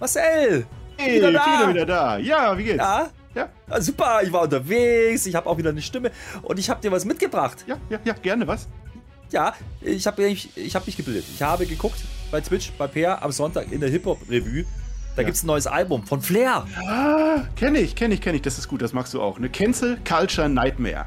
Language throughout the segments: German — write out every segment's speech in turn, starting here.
Marcel! Hey, wieder da. wieder, wieder da. Ja, wie geht's? Ja? Ja. ja super, ich war unterwegs, ich habe auch wieder eine Stimme und ich habe dir was mitgebracht. Ja, ja, ja, gerne, was? Ja, ich habe ich, ich hab mich gebildet. Ich habe geguckt bei Twitch, bei Peer am Sonntag in der Hip-Hop-Revue. Da ja. gibt es ein neues Album von Flair. Ah, kenne ich, kenne ich, kenne ich. Das ist gut, das magst du auch. Eine Cancel Culture Nightmare.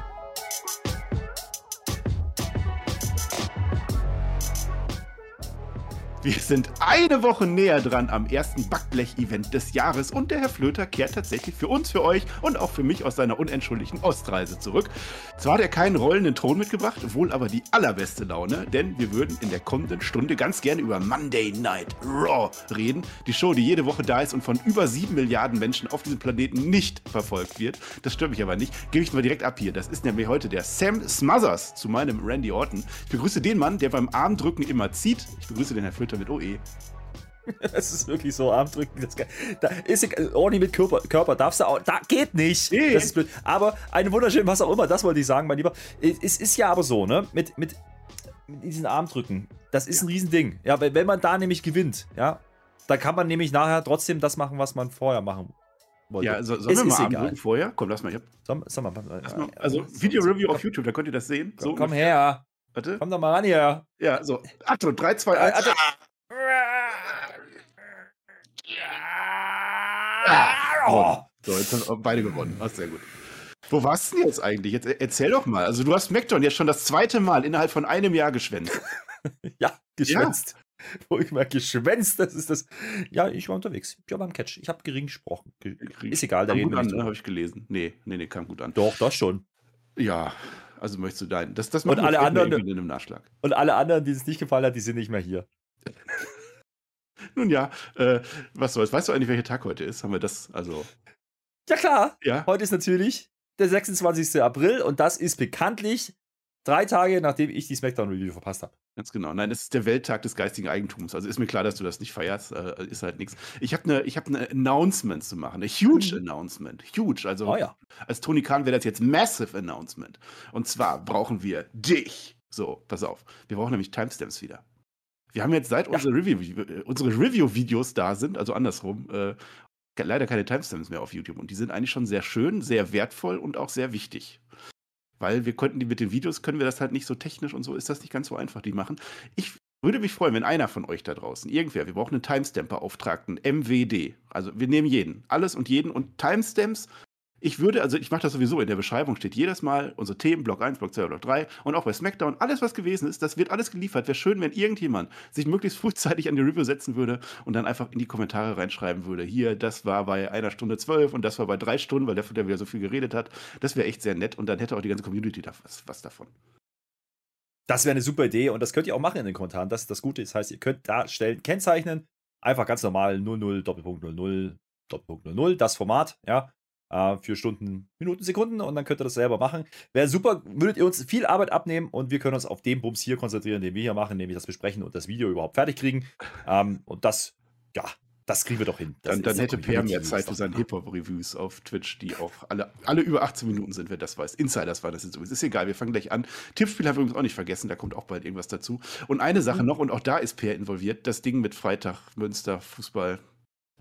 Wir sind eine Woche näher dran am ersten Backblech-Event des Jahres und der Herr Flöter kehrt tatsächlich für uns, für euch und auch für mich aus seiner unentschuldigten Ostreise zurück. Zwar hat er keinen rollenden Ton mitgebracht, wohl aber die allerbeste Laune, denn wir würden in der kommenden Stunde ganz gerne über Monday Night Raw reden. Die Show, die jede Woche da ist und von über sieben Milliarden Menschen auf diesem Planeten nicht verfolgt wird. Das stört mich aber nicht. Gebe ich mal direkt ab hier. Das ist nämlich heute der Sam Smothers zu meinem Randy Orton. Ich begrüße den Mann, der beim Armdrücken immer zieht. Ich begrüße den Herr Flöter mit OE. Das ist wirklich so, Armdrücken. Das, da ist ordentlich mit Körper, Körper darfst du auch, da geht nicht. Nee. Das ist blöd. Aber eine wunderschöne, was auch immer, das wollte ich sagen, mein Lieber. Es ist ja aber so, ne, mit, mit, mit diesen Armdrücken, das ist ein Riesending. Ja, weil wenn man da nämlich gewinnt, ja, da kann man nämlich nachher trotzdem das machen, was man vorher machen wollte. Ja, so, sollen es wir mal Armdrücken vorher? Komm, lass mal, hab, soll, soll mal, mal, Also, Video-Review auf YouTube, da könnt ihr das sehen. So komm her. Warte. Komm doch mal ran hier. Ja, so. Achtung, 3, 2, 1. Oh. So, jetzt haben beide gewonnen. Das ist sehr gut. Wo warst du denn jetzt eigentlich? Jetzt erzähl doch mal. Also, du hast MacDon jetzt schon das zweite Mal innerhalb von einem Jahr geschwänzt. ja, geschwänzt. Ja. Wo ich mal geschwänzt, das ist das. Ja, ich war unterwegs. Ich war beim Catch. Ich habe gering gesprochen. Ist egal, da reden wir nicht. Habe ich gelesen. Nee, nee, nee, kam gut an. Doch, das schon. Ja, also möchtest du deinen. Das, das und alle anderen im Nachschlag. Und alle anderen, die es nicht gefallen hat, die sind nicht mehr hier. Nun ja, äh, was soll's. Weißt du eigentlich, welcher Tag heute ist? Haben wir das, also. Ja, klar. Ja. Heute ist natürlich der 26. April und das ist bekanntlich drei Tage, nachdem ich die Smackdown-Review verpasst habe. Ganz genau. Nein, es ist der Welttag des geistigen Eigentums. Also ist mir klar, dass du das nicht feierst. Äh, ist halt nichts. Ich habe eine hab ne Announcement zu machen. Eine huge mhm. Announcement. Huge. Also oh, ja. als Tony Khan wäre das jetzt Massive Announcement. Und zwar brauchen wir dich. So, pass auf. Wir brauchen nämlich Timestamps wieder. Wir haben jetzt seit ja. unsere Review-Videos unsere Review da sind, also andersrum, äh, leider keine Timestamps mehr auf YouTube. Und die sind eigentlich schon sehr schön, sehr wertvoll und auch sehr wichtig. Weil wir könnten die mit den Videos, können wir das halt nicht so technisch und so ist das nicht ganz so einfach, die machen. Ich würde mich freuen, wenn einer von euch da draußen, irgendwer, wir brauchen einen Timestamp-Beauftragten, MWD. Also wir nehmen jeden, alles und jeden und Timestamps ich würde, also ich mache das sowieso, in der Beschreibung steht jedes Mal unsere Themen, Block 1, Block 2, Block 3 und auch bei SmackDown, alles was gewesen ist, das wird alles geliefert. Wäre schön, wenn irgendjemand sich möglichst frühzeitig an die Review setzen würde und dann einfach in die Kommentare reinschreiben würde, hier, das war bei einer Stunde zwölf und das war bei drei Stunden, weil der, der wieder so viel geredet hat. Das wäre echt sehr nett und dann hätte auch die ganze Community da was, was davon. Das wäre eine super Idee und das könnt ihr auch machen in den Kommentaren. Das ist das Gute. Das heißt, ihr könnt darstellen, kennzeichnen, einfach ganz normal 00, Doppelpunkt 00, Doppelpunkt 00, das Format, ja äh, für Stunden, Minuten, Sekunden und dann könnt ihr das selber machen. Wäre super, würdet ihr uns viel Arbeit abnehmen und wir können uns auf den Bums hier konzentrieren, den wir hier machen, nämlich das besprechen und das Video überhaupt fertig kriegen. Ähm, und das, ja, das kriegen wir doch hin. Das dann, dann hätte Per mehr Zeit für seine Hip-Hop-Reviews auf Twitch, die auch alle, alle über 18 Minuten sind, wer das weiß. Insiders war das jetzt übrigens. Ist egal, wir fangen gleich an. Tippspiel haben wir übrigens auch nicht vergessen, da kommt auch bald irgendwas dazu. Und eine Sache mhm. noch, und auch da ist Per involviert, das Ding mit Freitag, Münster, Fußball.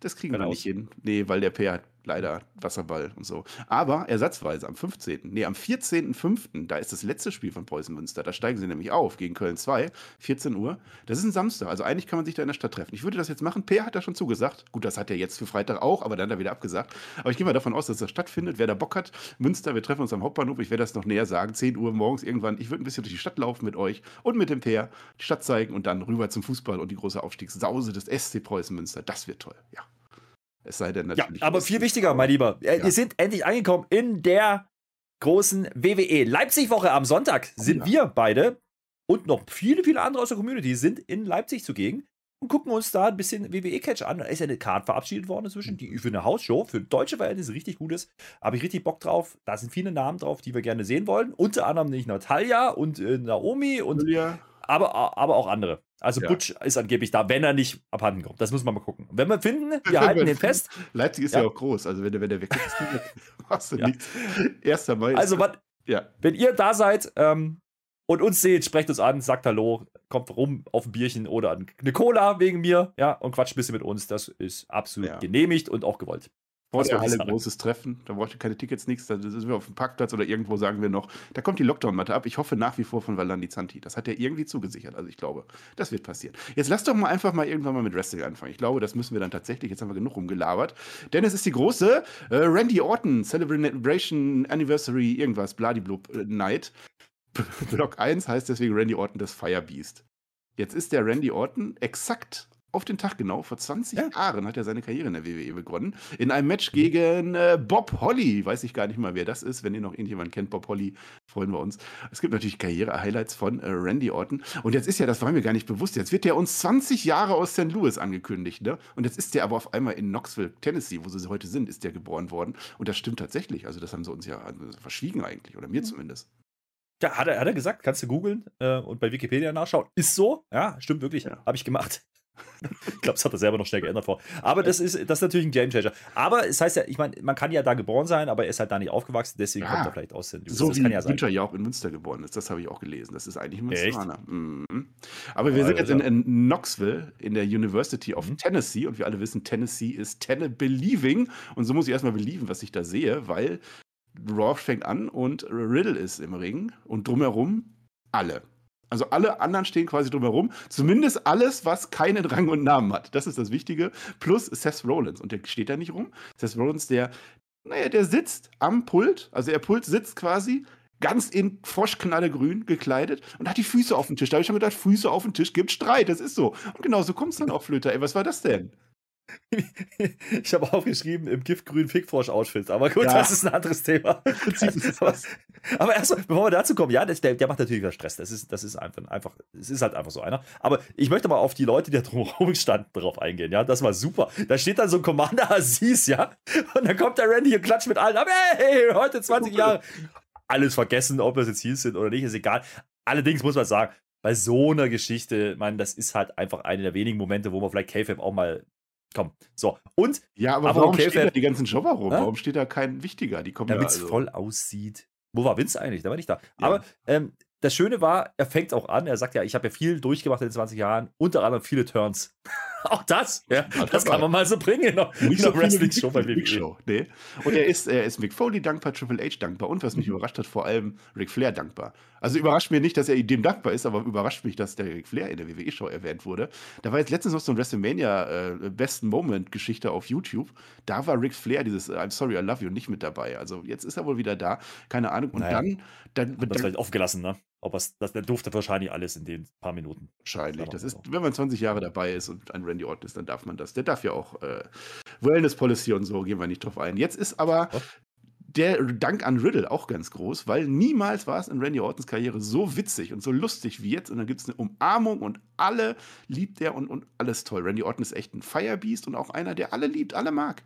Das kriegen genau. wir nicht hin. Nee, weil der Per hat leider Wasserball und so. Aber ersatzweise am 15., nee, am 14.05., da ist das letzte Spiel von Preußen Münster. Da steigen sie nämlich auf gegen Köln 2, 14 Uhr. Das ist ein Samstag, also eigentlich kann man sich da in der Stadt treffen. Ich würde das jetzt machen. Peer hat da schon zugesagt. Gut, das hat er jetzt für Freitag auch, aber dann hat er wieder abgesagt. Aber ich gehe mal davon aus, dass das stattfindet. Wer da Bock hat, Münster, wir treffen uns am Hauptbahnhof. Ich werde das noch näher sagen. 10 Uhr morgens irgendwann. Ich würde ein bisschen durch die Stadt laufen mit euch und mit dem Peer, die Stadt zeigen und dann rüber zum Fußball und die große Aufstiegssause des SC Preußen Münster. Das wird toll, ja. Es sei denn natürlich. Ja, aber viel wichtiger, mein Lieber. Äh, ja. Wir sind endlich angekommen in der großen WWE Leipzig-Woche am Sonntag. Sind oh, ja. wir beide und noch viele, viele andere aus der Community sind in Leipzig zugegen. und gucken uns da ein bisschen WWE-Catch an. Da ist ja eine Card verabschiedet worden inzwischen, die für eine Hausshow, für deutsche Verhältnisse richtig gut ist. Habe ich richtig Bock drauf. Da sind viele Namen drauf, die wir gerne sehen wollen. Unter anderem nicht Natalia und äh, Naomi und Julia. Aber, aber auch andere. Also Ja. Butch ist angeblich da, wenn er nicht abhanden kommt. Das müssen wir mal gucken. Wenn wir finden, wir halten den fest. Leipzig ist ja, Ja. auch groß. Also wenn der, wenn der weg ist, machst du Ja. nichts. Erster Mai. Also, wann, ja. wenn ihr da seid ähm, und uns seht, sprecht uns an, sagt Hallo, kommt rum auf ein Bierchen oder eine Cola wegen mir, ja, und quatscht ein bisschen mit uns. Das ist absolut genehmigt und auch gewollt. Ich Halle sagen? großes Treffen. Da braucht ihr keine Tickets, nichts. Da sind wir auf dem Parkplatz oder irgendwo sagen wir noch. Da kommt die Lockdown-Matte ab. Ich hoffe nach wie vor von Valandi Zanti. Das hat er irgendwie zugesichert. Also ich glaube, das wird passieren. Jetzt lasst doch mal einfach mal irgendwann mal mit Wrestling anfangen. Ich glaube, das müssen wir dann tatsächlich. Jetzt haben wir genug rumgelabert. Denn es ist die große äh, Randy Orton Celebration Anniversary irgendwas, Bladiblub äh, Night. Block 1 heißt deswegen Randy Orton das Fire Beast. Jetzt ist der Randy Orton exakt auf den Tag genau, vor 20 Ja. Jahren hat er seine Karriere in der WWE begonnen. In einem Match gegen äh, Bob Holly. Weiß ich gar nicht mal, wer das ist. Wenn ihr noch irgendjemand kennt, Bob Holly, freuen wir uns. Es gibt natürlich Karriere-Highlights von äh, Randy Orton. Und jetzt ist ja, das war mir gar nicht bewusst, jetzt wird der uns 20 Jahre aus St. Louis angekündigt. Ne? Und jetzt ist der aber auf einmal in Knoxville, Tennessee, wo sie heute sind, ist der geboren worden. Und das stimmt tatsächlich. Also das haben sie uns ja äh, verschwiegen eigentlich. Oder mir zumindest. Ja, hat er, hat er gesagt, kannst du googeln äh, und bei Wikipedia nachschauen. Ist so, ja, stimmt wirklich, Ja. habe ich gemacht. ich glaube, das hat er selber noch schnell geändert vor. Aber das ist, das ist natürlich ein Gamechanger. Aber es heißt ja, ich meine, man kann ja da geboren sein, aber er ist halt da nicht aufgewachsen, deswegen Ja. kommt er vielleicht aus. Louis. So das wie kann ja sein. Günther ja auch in Münster geboren ist. Das habe ich auch gelesen. Das ist eigentlich ein? Münsteraner. Mhm. Aber wir Ja, sind jetzt in, ist in Knoxville, in der University of Mhm. Tennessee. Und wir alle wissen, Tennessee ist Tenne Believing. Und so muss ich erstmal belieben, was ich da sehe, weil Raw fängt an und Riddle ist im Ring. Und drumherum alle. Also alle anderen stehen quasi drumherum. Zumindest alles, was keinen Rang und Namen hat. Das ist das Wichtige. Plus Seth Rollins. Und der steht da nicht rum. Seth Rollins, der, naja, der sitzt am Pult. Also der Pult sitzt quasi ganz in Froschknallegrün gekleidet und hat die Füße auf dem Tisch. Da habe ich schon gedacht, Füße auf dem Tisch gibt Streit. Das ist so. Und genau so kommt es dann auch, Flöter. Ey, was war das denn? Ich habe aufgeschrieben im giftgrünen Fickfrosch-Outfit, aber gut, Ja. das ist ein anderes Thema. Aber aber erstmal, bevor wir dazu kommen, ja, der, der macht natürlich wieder Stress. Das ist, das ist einfach, einfach, es ist halt einfach so einer. Aber ich möchte mal auf die Leute, die da drumherum standen, drauf eingehen. Ja, das war super. Da steht dann so ein Commander Aziz, ja, und dann kommt der Randy und klatscht mit allen ab. Hey, heute 20 Jahre. Alles vergessen, ob das jetzt Heels sind oder nicht, ist egal. Allerdings muss man sagen, bei so einer Geschichte, man, das ist halt einfach eine der wenigen Momente, wo man vielleicht K-Fab auch mal Komm, so. Und Ja, aber, Aber warum okay, stehen da die ganzen Jobber rum? Hä? Warum steht da kein Wichtiger? Die kommen damit ja es also. voll aussieht. Wo war Vince eigentlich? Der war nicht da. Ja. Aber ähm, das Schöne war, er fängt auch an. Er sagt ja, ich habe ja viel durchgemacht in den 20 Jahren, unter anderem viele Turns. auch das, ja, das kann man mal so bringen in in Nicht so einer viele wie Wrestling-Show bei WWE. Show. Nee. Und er ist, er ist Mick Foley dankbar, Triple H dankbar und was mich Mhm. überrascht hat, vor allem Ric Flair dankbar. Also überrascht mir nicht, dass er dem dankbar ist, aber überrascht mich, dass der Ric Flair in der WWE-Show erwähnt wurde. Da war jetzt letztens noch so ein WrestleMania äh, Besten Moment-Geschichte auf YouTube. Da war Ric Flair dieses äh, I'm sorry, I love you nicht mit dabei. Also jetzt ist er wohl wieder da. Keine Ahnung. Und Naja. dann, dann, dann vielleicht aufgelassen, ne? Aber das, das, der durfte wahrscheinlich alles in den paar Minuten. Wahrscheinlich. Das ist, wenn man 20 Jahre dabei ist und ein Randy Orton ist, dann darf man das. Der darf ja auch äh, Wellness Policy und so, gehen wir nicht drauf ein. Jetzt ist aber Was? der Dank an Riddle auch ganz groß, weil niemals war es in Randy Ortons Karriere so witzig und so lustig wie jetzt. Und dann gibt es eine Umarmung und alle liebt er und, und alles toll. Randy Orton ist echt ein Firebeast und auch einer, der alle liebt, alle mag.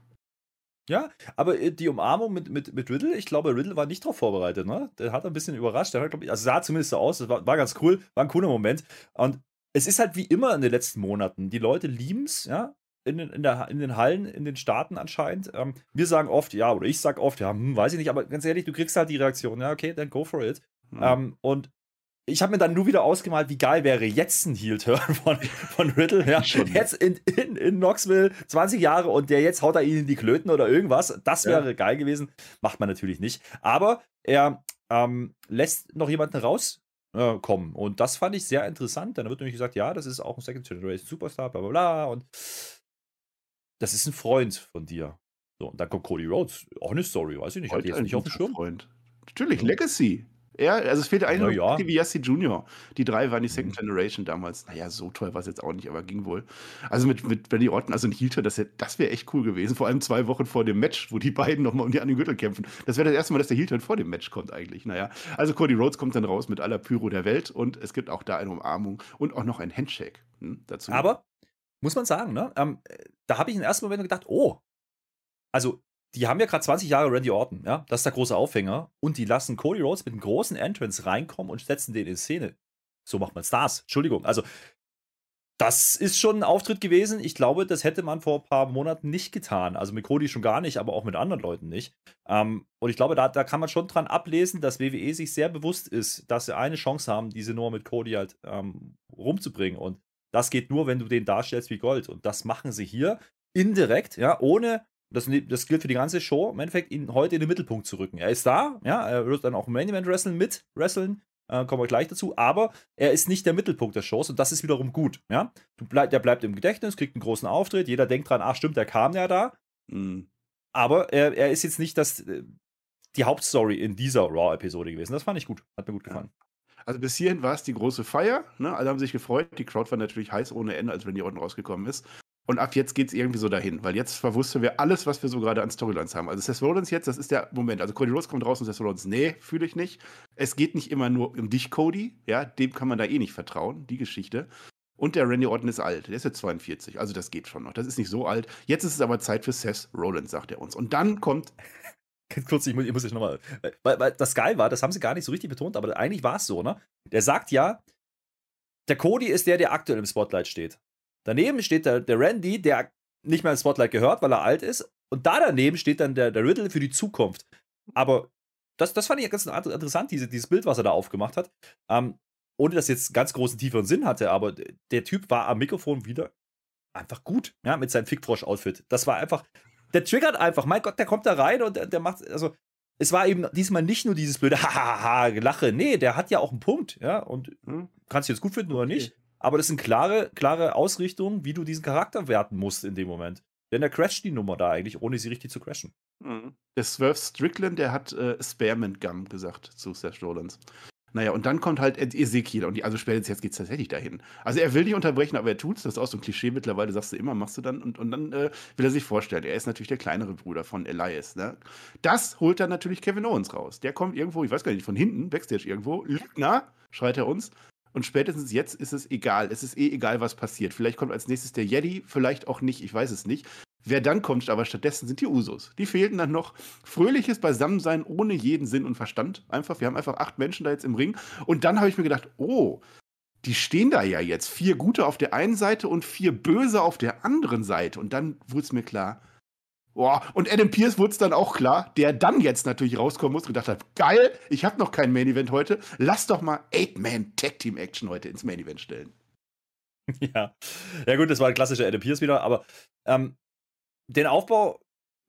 Ja, aber äh, die Umarmung mit, mit, mit Riddle, ich glaube, Riddle war nicht darauf vorbereitet, ne? Der hat ein bisschen überrascht. Der hat, ich, also sah zumindest so aus, das war, war ganz cool, war ein cooler Moment. Und es ist halt wie immer in den letzten Monaten. Die Leute lieben es, ja, in den, in, der, in den Hallen, in den Staaten anscheinend. Ähm, wir sagen oft, ja, oder ich sag oft, ja, hm, weiß ich nicht, aber ganz ehrlich, du kriegst halt die Reaktion, ja, okay, dann go for it. Hm. Ähm, und ich habe mir dann nur wieder ausgemalt, wie geil wäre jetzt ein Heel-Turn von, von Riddle. Ja. Jetzt in, in, in Knoxville, 20 Jahre und der jetzt haut er ihn in die Klöten oder irgendwas. Das Ja. wäre geil gewesen. Macht man natürlich nicht. Aber er ähm, lässt noch jemanden raus. äh, Kommen. Und das fand ich sehr interessant. Dann wird nämlich gesagt, ja, das ist auch ein Second Generation Superstar, bla bla bla. Und das ist ein Freund von dir. So, und dann kommt Cody Rhodes. Auch eine Story, weiß ich nicht. Ich jetzt nicht auf dem Schirm. Freund. Natürlich, Legacy. Ja, also es fehlte eigentlich Na noch ja. Yassi Jr. Die drei waren die Second Mhm. Generation damals. Naja, so toll war es jetzt auch nicht, aber ging wohl. Also mit, mit Randy Orton, also ein Heel das, das wäre echt cool gewesen. Vor allem zwei Wochen vor dem Match, wo die beiden nochmal um die an den Gürtel kämpfen. Das wäre das erste Mal, dass der Heel vor dem Match kommt eigentlich. Naja, also Cody Rhodes kommt dann raus mit aller Pyro der Welt und es gibt auch da eine Umarmung und auch noch ein Handshake hm, dazu. Aber muss man sagen, ne? Ähm, da habe ich im ersten Moment gedacht, oh, also die haben ja gerade 20 Jahre Randy Orton, ja, das ist der große Aufhänger und die lassen Cody Rhodes mit einem großen Entrance reinkommen und setzen den in Szene. So macht man Stars. Entschuldigung. Also das ist schon ein Auftritt gewesen. Ich glaube, das hätte man vor ein paar Monaten nicht getan. Also mit Cody schon gar nicht, aber auch mit anderen Leuten nicht. Ähm, und ich glaube, da, da kann man schon dran ablesen, dass WWE sich sehr bewusst ist, dass sie eine Chance haben, diese Nummer mit Cody halt ähm, rumzubringen. Und das geht nur, wenn du den darstellst wie Gold. Und das machen sie hier indirekt, ja, ohne, das, das gilt für die ganze Show, im Endeffekt ihn heute in den Mittelpunkt zu rücken. Er ist da, ja, er wird dann auch im Main Event Wrestling mit wresteln. Äh, kommen wir gleich dazu. Aber er ist nicht der Mittelpunkt der Shows und das ist wiederum gut. Ja? Du bleib, der bleibt im Gedächtnis, kriegt einen großen Auftritt. Jeder denkt dran, ach stimmt, der kam ja da. Mhm. Aber er, er ist jetzt nicht das, äh, die Hauptstory in dieser Raw-Episode gewesen. Das fand ich gut. Hat mir gut gefallen. Ja. Also bis hierhin war es die große Feier. Ne? Alle haben sich gefreut. Die Crowd war natürlich heiß ohne Ende, als Randy Orton rausgekommen ist. Und ab jetzt geht es irgendwie so dahin, weil jetzt verwussten wir alles, was wir so gerade an Storylines haben. Also Seth Rollins jetzt, das ist der Moment. Also Cody Rhodes kommt raus und Seth Rollins, nee, fühle ich nicht. Es geht nicht immer nur um dich, Cody. Ja, dem kann man da eh nicht vertrauen, die Geschichte. Und der Randy Orton ist alt, der ist jetzt 42, also das geht schon noch. Das ist nicht so alt. Jetzt ist es aber Zeit für Seth Rollins, sagt er uns. Und dann kommt kurz, ich muss, ich muss nochmal. Weil, weil das geil war, das haben sie gar nicht so richtig betont, aber eigentlich war es so, ne? Der sagt ja, der Cody ist der, der aktuell im Spotlight steht. Daneben steht der, der Randy, der nicht mehr ins Spotlight gehört, weil er alt ist. Und da daneben steht dann der, der Riddle für die Zukunft. Aber das, das fand ich ganz interessant, diese, dieses Bild, was er da aufgemacht hat. Ähm, ohne dass jetzt ganz großen, tieferen Sinn hatte, aber der Typ war am Mikrofon wieder einfach gut, ja, mit seinem Fickfrosch-Outfit. Das war einfach, der triggert einfach, mein Gott, der kommt da rein und der, der macht, also, es war eben diesmal nicht nur dieses blöde Hahaha, Gelache, nee, der hat ja auch einen Punkt, ja, und hm, kannst du jetzt gut finden oder nicht, aber das sind klare, klare Ausrichtungen, wie du diesen Charakter werten musst in dem Moment. Denn er crasht die Nummer da eigentlich, ohne sie richtig zu crashen. Mhm. Der Swerve Strickland, der hat äh, Spearmint Gum gesagt zu Seth Rollins. Naja, und dann kommt halt Ezekiel. Und die, also spätestens jetzt geht es tatsächlich dahin. Also er will nicht unterbrechen, aber er tut's. Das ist auch so ein Klischee mittlerweile, sagst du immer, machst du dann. Und, und dann äh, will er sich vorstellen, er ist natürlich der kleinere Bruder von Elias. Ne? Das holt dann natürlich Kevin Owens raus. Der kommt irgendwo, ich weiß gar nicht, von hinten, Backstage irgendwo. Lügner, schreit er uns. Und spätestens jetzt ist es egal. Es ist eh egal, was passiert. Vielleicht kommt als nächstes der Yeti, vielleicht auch nicht, ich weiß es nicht. Wer dann kommt, aber stattdessen sind die Usos. Die fehlten dann noch fröhliches Beisammensein ohne jeden Sinn und Verstand. Einfach, wir haben einfach acht Menschen da jetzt im Ring. Und dann habe ich mir gedacht, oh, die stehen da ja jetzt. Vier Gute auf der einen Seite und vier Böse auf der anderen Seite. Und dann wurde es mir klar, Boah, und Adam Pierce wurde es dann auch klar, der dann jetzt natürlich rauskommen muss und gedacht hat, geil, ich habe noch kein Main Event heute, lass doch mal Eight-Man Tag Team Action heute ins Main Event stellen. Ja, ja gut, das war ein klassischer Adam Pierce wieder, aber ähm, den Aufbau,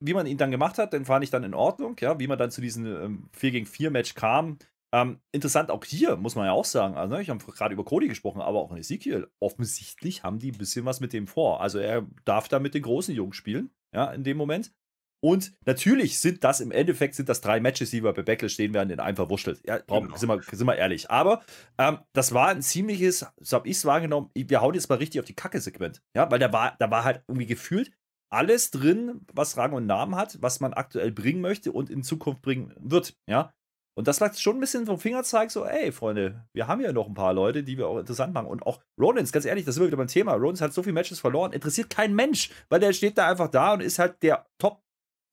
wie man ihn dann gemacht hat, den fand ich dann in Ordnung, ja, wie man dann zu diesem ähm, 4 gegen 4 Match kam. Ähm, interessant auch hier, muss man ja auch sagen. Also, ne, ich habe gerade über Cody gesprochen, aber auch in Ezekiel. Offensichtlich haben die ein bisschen was mit dem vor. Also, er darf da mit den großen Jungs spielen ja, in dem Moment. Und natürlich sind das im Endeffekt sind das drei Matches, die wir bei Backlash stehen werden, in einem verwurschtelt. Ja, genau. sind, wir, sind wir ehrlich. Aber ähm, das war ein ziemliches, so habe ich es wahrgenommen, wir hauen jetzt mal richtig auf die Kacke-Segment. Ja, weil da war, da war halt irgendwie gefühlt alles drin, was Rang und Namen hat, was man aktuell bringen möchte und in Zukunft bringen wird. Ja. Und das war schon ein bisschen vom Fingerzeig so, ey, Freunde, wir haben ja noch ein paar Leute, die wir auch interessant machen. Und auch Rollins, ganz ehrlich, das wir wieder beim Thema. Rollins hat so viele Matches verloren, interessiert kein Mensch, weil der steht da einfach da und ist halt der Top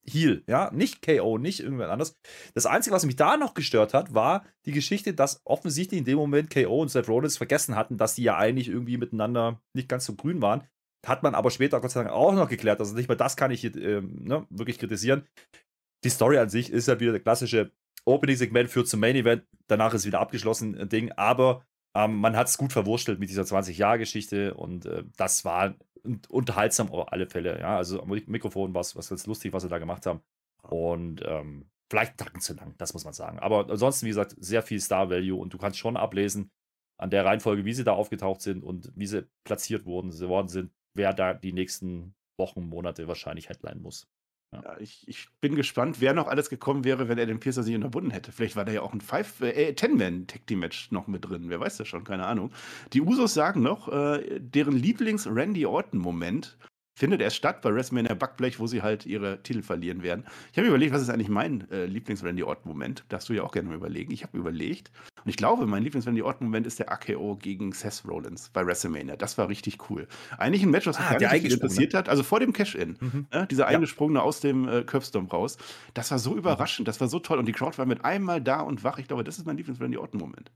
Heal, ja, nicht KO, nicht irgendwer anders. Das Einzige, was mich da noch gestört hat, war die Geschichte, dass offensichtlich in dem Moment KO und Seth Rollins vergessen hatten, dass die ja eigentlich irgendwie miteinander nicht ganz so grün waren. Hat man aber später Gott sei Dank auch noch geklärt. Also nicht mal das kann ich hier ähm, ne, wirklich kritisieren. Die Story an sich ist ja wieder der klassische Opening-Segment führt zum Main-Event, danach ist wieder abgeschlossen ein Ding, aber ähm, man hat es gut verwurstelt mit dieser 20-Jahr-Geschichte und äh, das war unterhaltsam auf alle Fälle. Ja, also am Mikrofon war es ganz lustig, was sie da gemacht haben. Und ähm, vielleicht Tacken zu lang, das muss man sagen. Aber ansonsten, wie gesagt, sehr viel Star-Value und du kannst schon ablesen an der Reihenfolge, wie sie da aufgetaucht sind und wie sie platziert wurden, sie worden sind, wer da die nächsten Wochen, Monate wahrscheinlich Headline muss. Ja, ich, ich bin gespannt, wer noch alles gekommen wäre, wenn er den Piercer sich unterbunden hätte. Vielleicht war da ja auch ein Five, äh, Ten-Man-Tag-Team-Match noch mit drin. Wer weiß das schon, keine Ahnung. Die Usos sagen noch, äh, deren Lieblings-Randy Orton-Moment findet erst statt bei WrestleMania Backblech, wo sie halt ihre Titel verlieren werden. Ich habe überlegt, was ist eigentlich mein äh, Lieblings-Randy Orton-Moment? Darfst du ja auch gerne mal überlegen. Ich habe überlegt und ich glaube, mein Lieblings-Randy Orton-Moment ist der AKO gegen Seth Rollins bei WrestleMania. Das war richtig cool. Eigentlich ein Match, was mich Ah, gar nicht viel eingesprungene. interessiert hat. Also vor dem Cash-In. Mhm. Ne? Dieser Ja. eingesprungene aus dem äh, Curbstomp raus. Das war so überraschend, das war so toll. Und die Crowd war mit einmal da und wach. Ich glaube, das ist mein Lieblings-Randy Orton-Moment.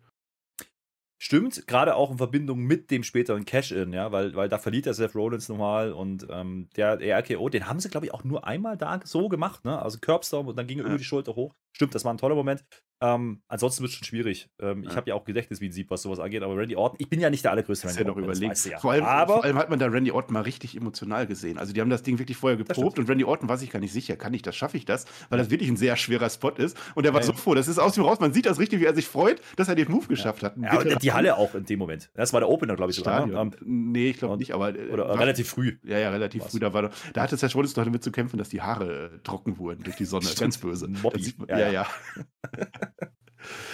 Stimmt, gerade auch in Verbindung mit dem späteren Cash-In, ja, weil, weil da verliert der Seth Rollins nochmal und ähm, der, der RKO, den haben sie, glaube ich, auch nur einmal da so gemacht, ne? Also Curbstorm und dann ging er Ja. über die Schulter hoch. Stimmt, das war ein toller Moment. Ähm, ansonsten wird es schon schwierig. Ähm, Ich Ja. habe ja auch Gedächtnis wie ein Sieb, was sowas angeht, aber Randy Orton, ich bin ja nicht der allergrößte Das ist ja Orton, das überlegt. ja. Vor, allem, vor allem hat man da Randy Orton mal richtig emotional gesehen. Also die haben das Ding wirklich vorher geprobt und Randy Orton war sich gar nicht sicher, kann ich das, schaffe ich das? Weil das wirklich ein sehr schwerer Spot ist. Und er war Ja, so ja. froh, das ist aus ihm raus. Man sieht das richtig, wie er sich freut, dass er den Move geschafft hat. Ja, und die Halle auch in dem Moment. Das war der Opener, glaube ich, sogar. Ne? Ähm, nee, ich glaube nicht, aber äh, Oder war- relativ früh. Ja, ja, relativ war's. früh. Da, war, noch- da hatte Seth Rollins noch damit zu kämpfen, dass die Haare äh, trocken wurden durch die Sonne. Ganz böse. Mobby. Man- Ja, Ja.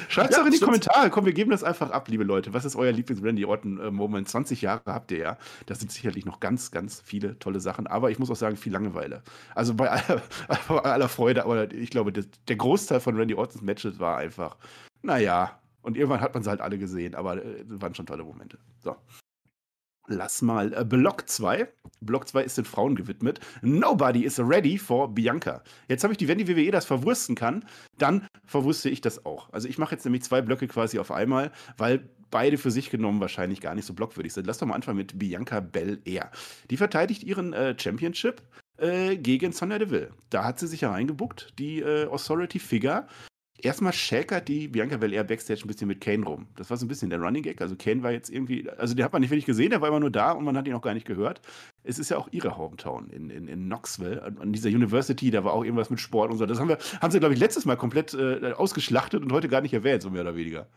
Schreibt es Ja, doch in die. Kommentare. Komm, wir geben das einfach ab, liebe Leute. Was ist euer Lieblings-Randy Orton-Moment? 20 Jahre habt ihr ja. Das sind sicherlich noch ganz, ganz viele tolle Sachen. Aber ich muss auch sagen, viel Langeweile. Also bei aller, bei aller Freude, aber ich glaube, das, der Großteil von Randy Ortons Matches war einfach, naja. Und irgendwann hat man sie halt alle gesehen, aber äh, waren schon tolle Momente. So. Lass mal äh, Block 2. Block 2 ist den Frauen gewidmet. Nobody is ready for Bianca. Jetzt habe ich die, wenn die WWE das verwursten kann, dann verwurste ich das auch. Also ich mache jetzt nämlich zwei Blöcke quasi auf einmal, weil beide für sich genommen wahrscheinlich gar nicht so blockwürdig sind. Lass doch mal anfangen mit Bianca Belair. Die verteidigt ihren äh, Championship äh, gegen Sonya Deville. Da hat sie sich hereingebuckt, die äh, Authority Figure. Erstmal schäkert die Bianca Belair Backstage ein bisschen mit Kane rum. Das war so ein bisschen der Running Gag. Also Kane war jetzt irgendwie, also den hat man nicht wirklich gesehen, der war immer nur da und man hat ihn auch gar nicht gehört. Es ist ja auch ihre Hometown in, in, in Knoxville, an, dieser University, da war auch irgendwas mit Sport und so. Das haben wir, haben sie, glaube ich, letztes Mal komplett äh, ausgeschlachtet und heute gar nicht erwähnt, so mehr oder weniger.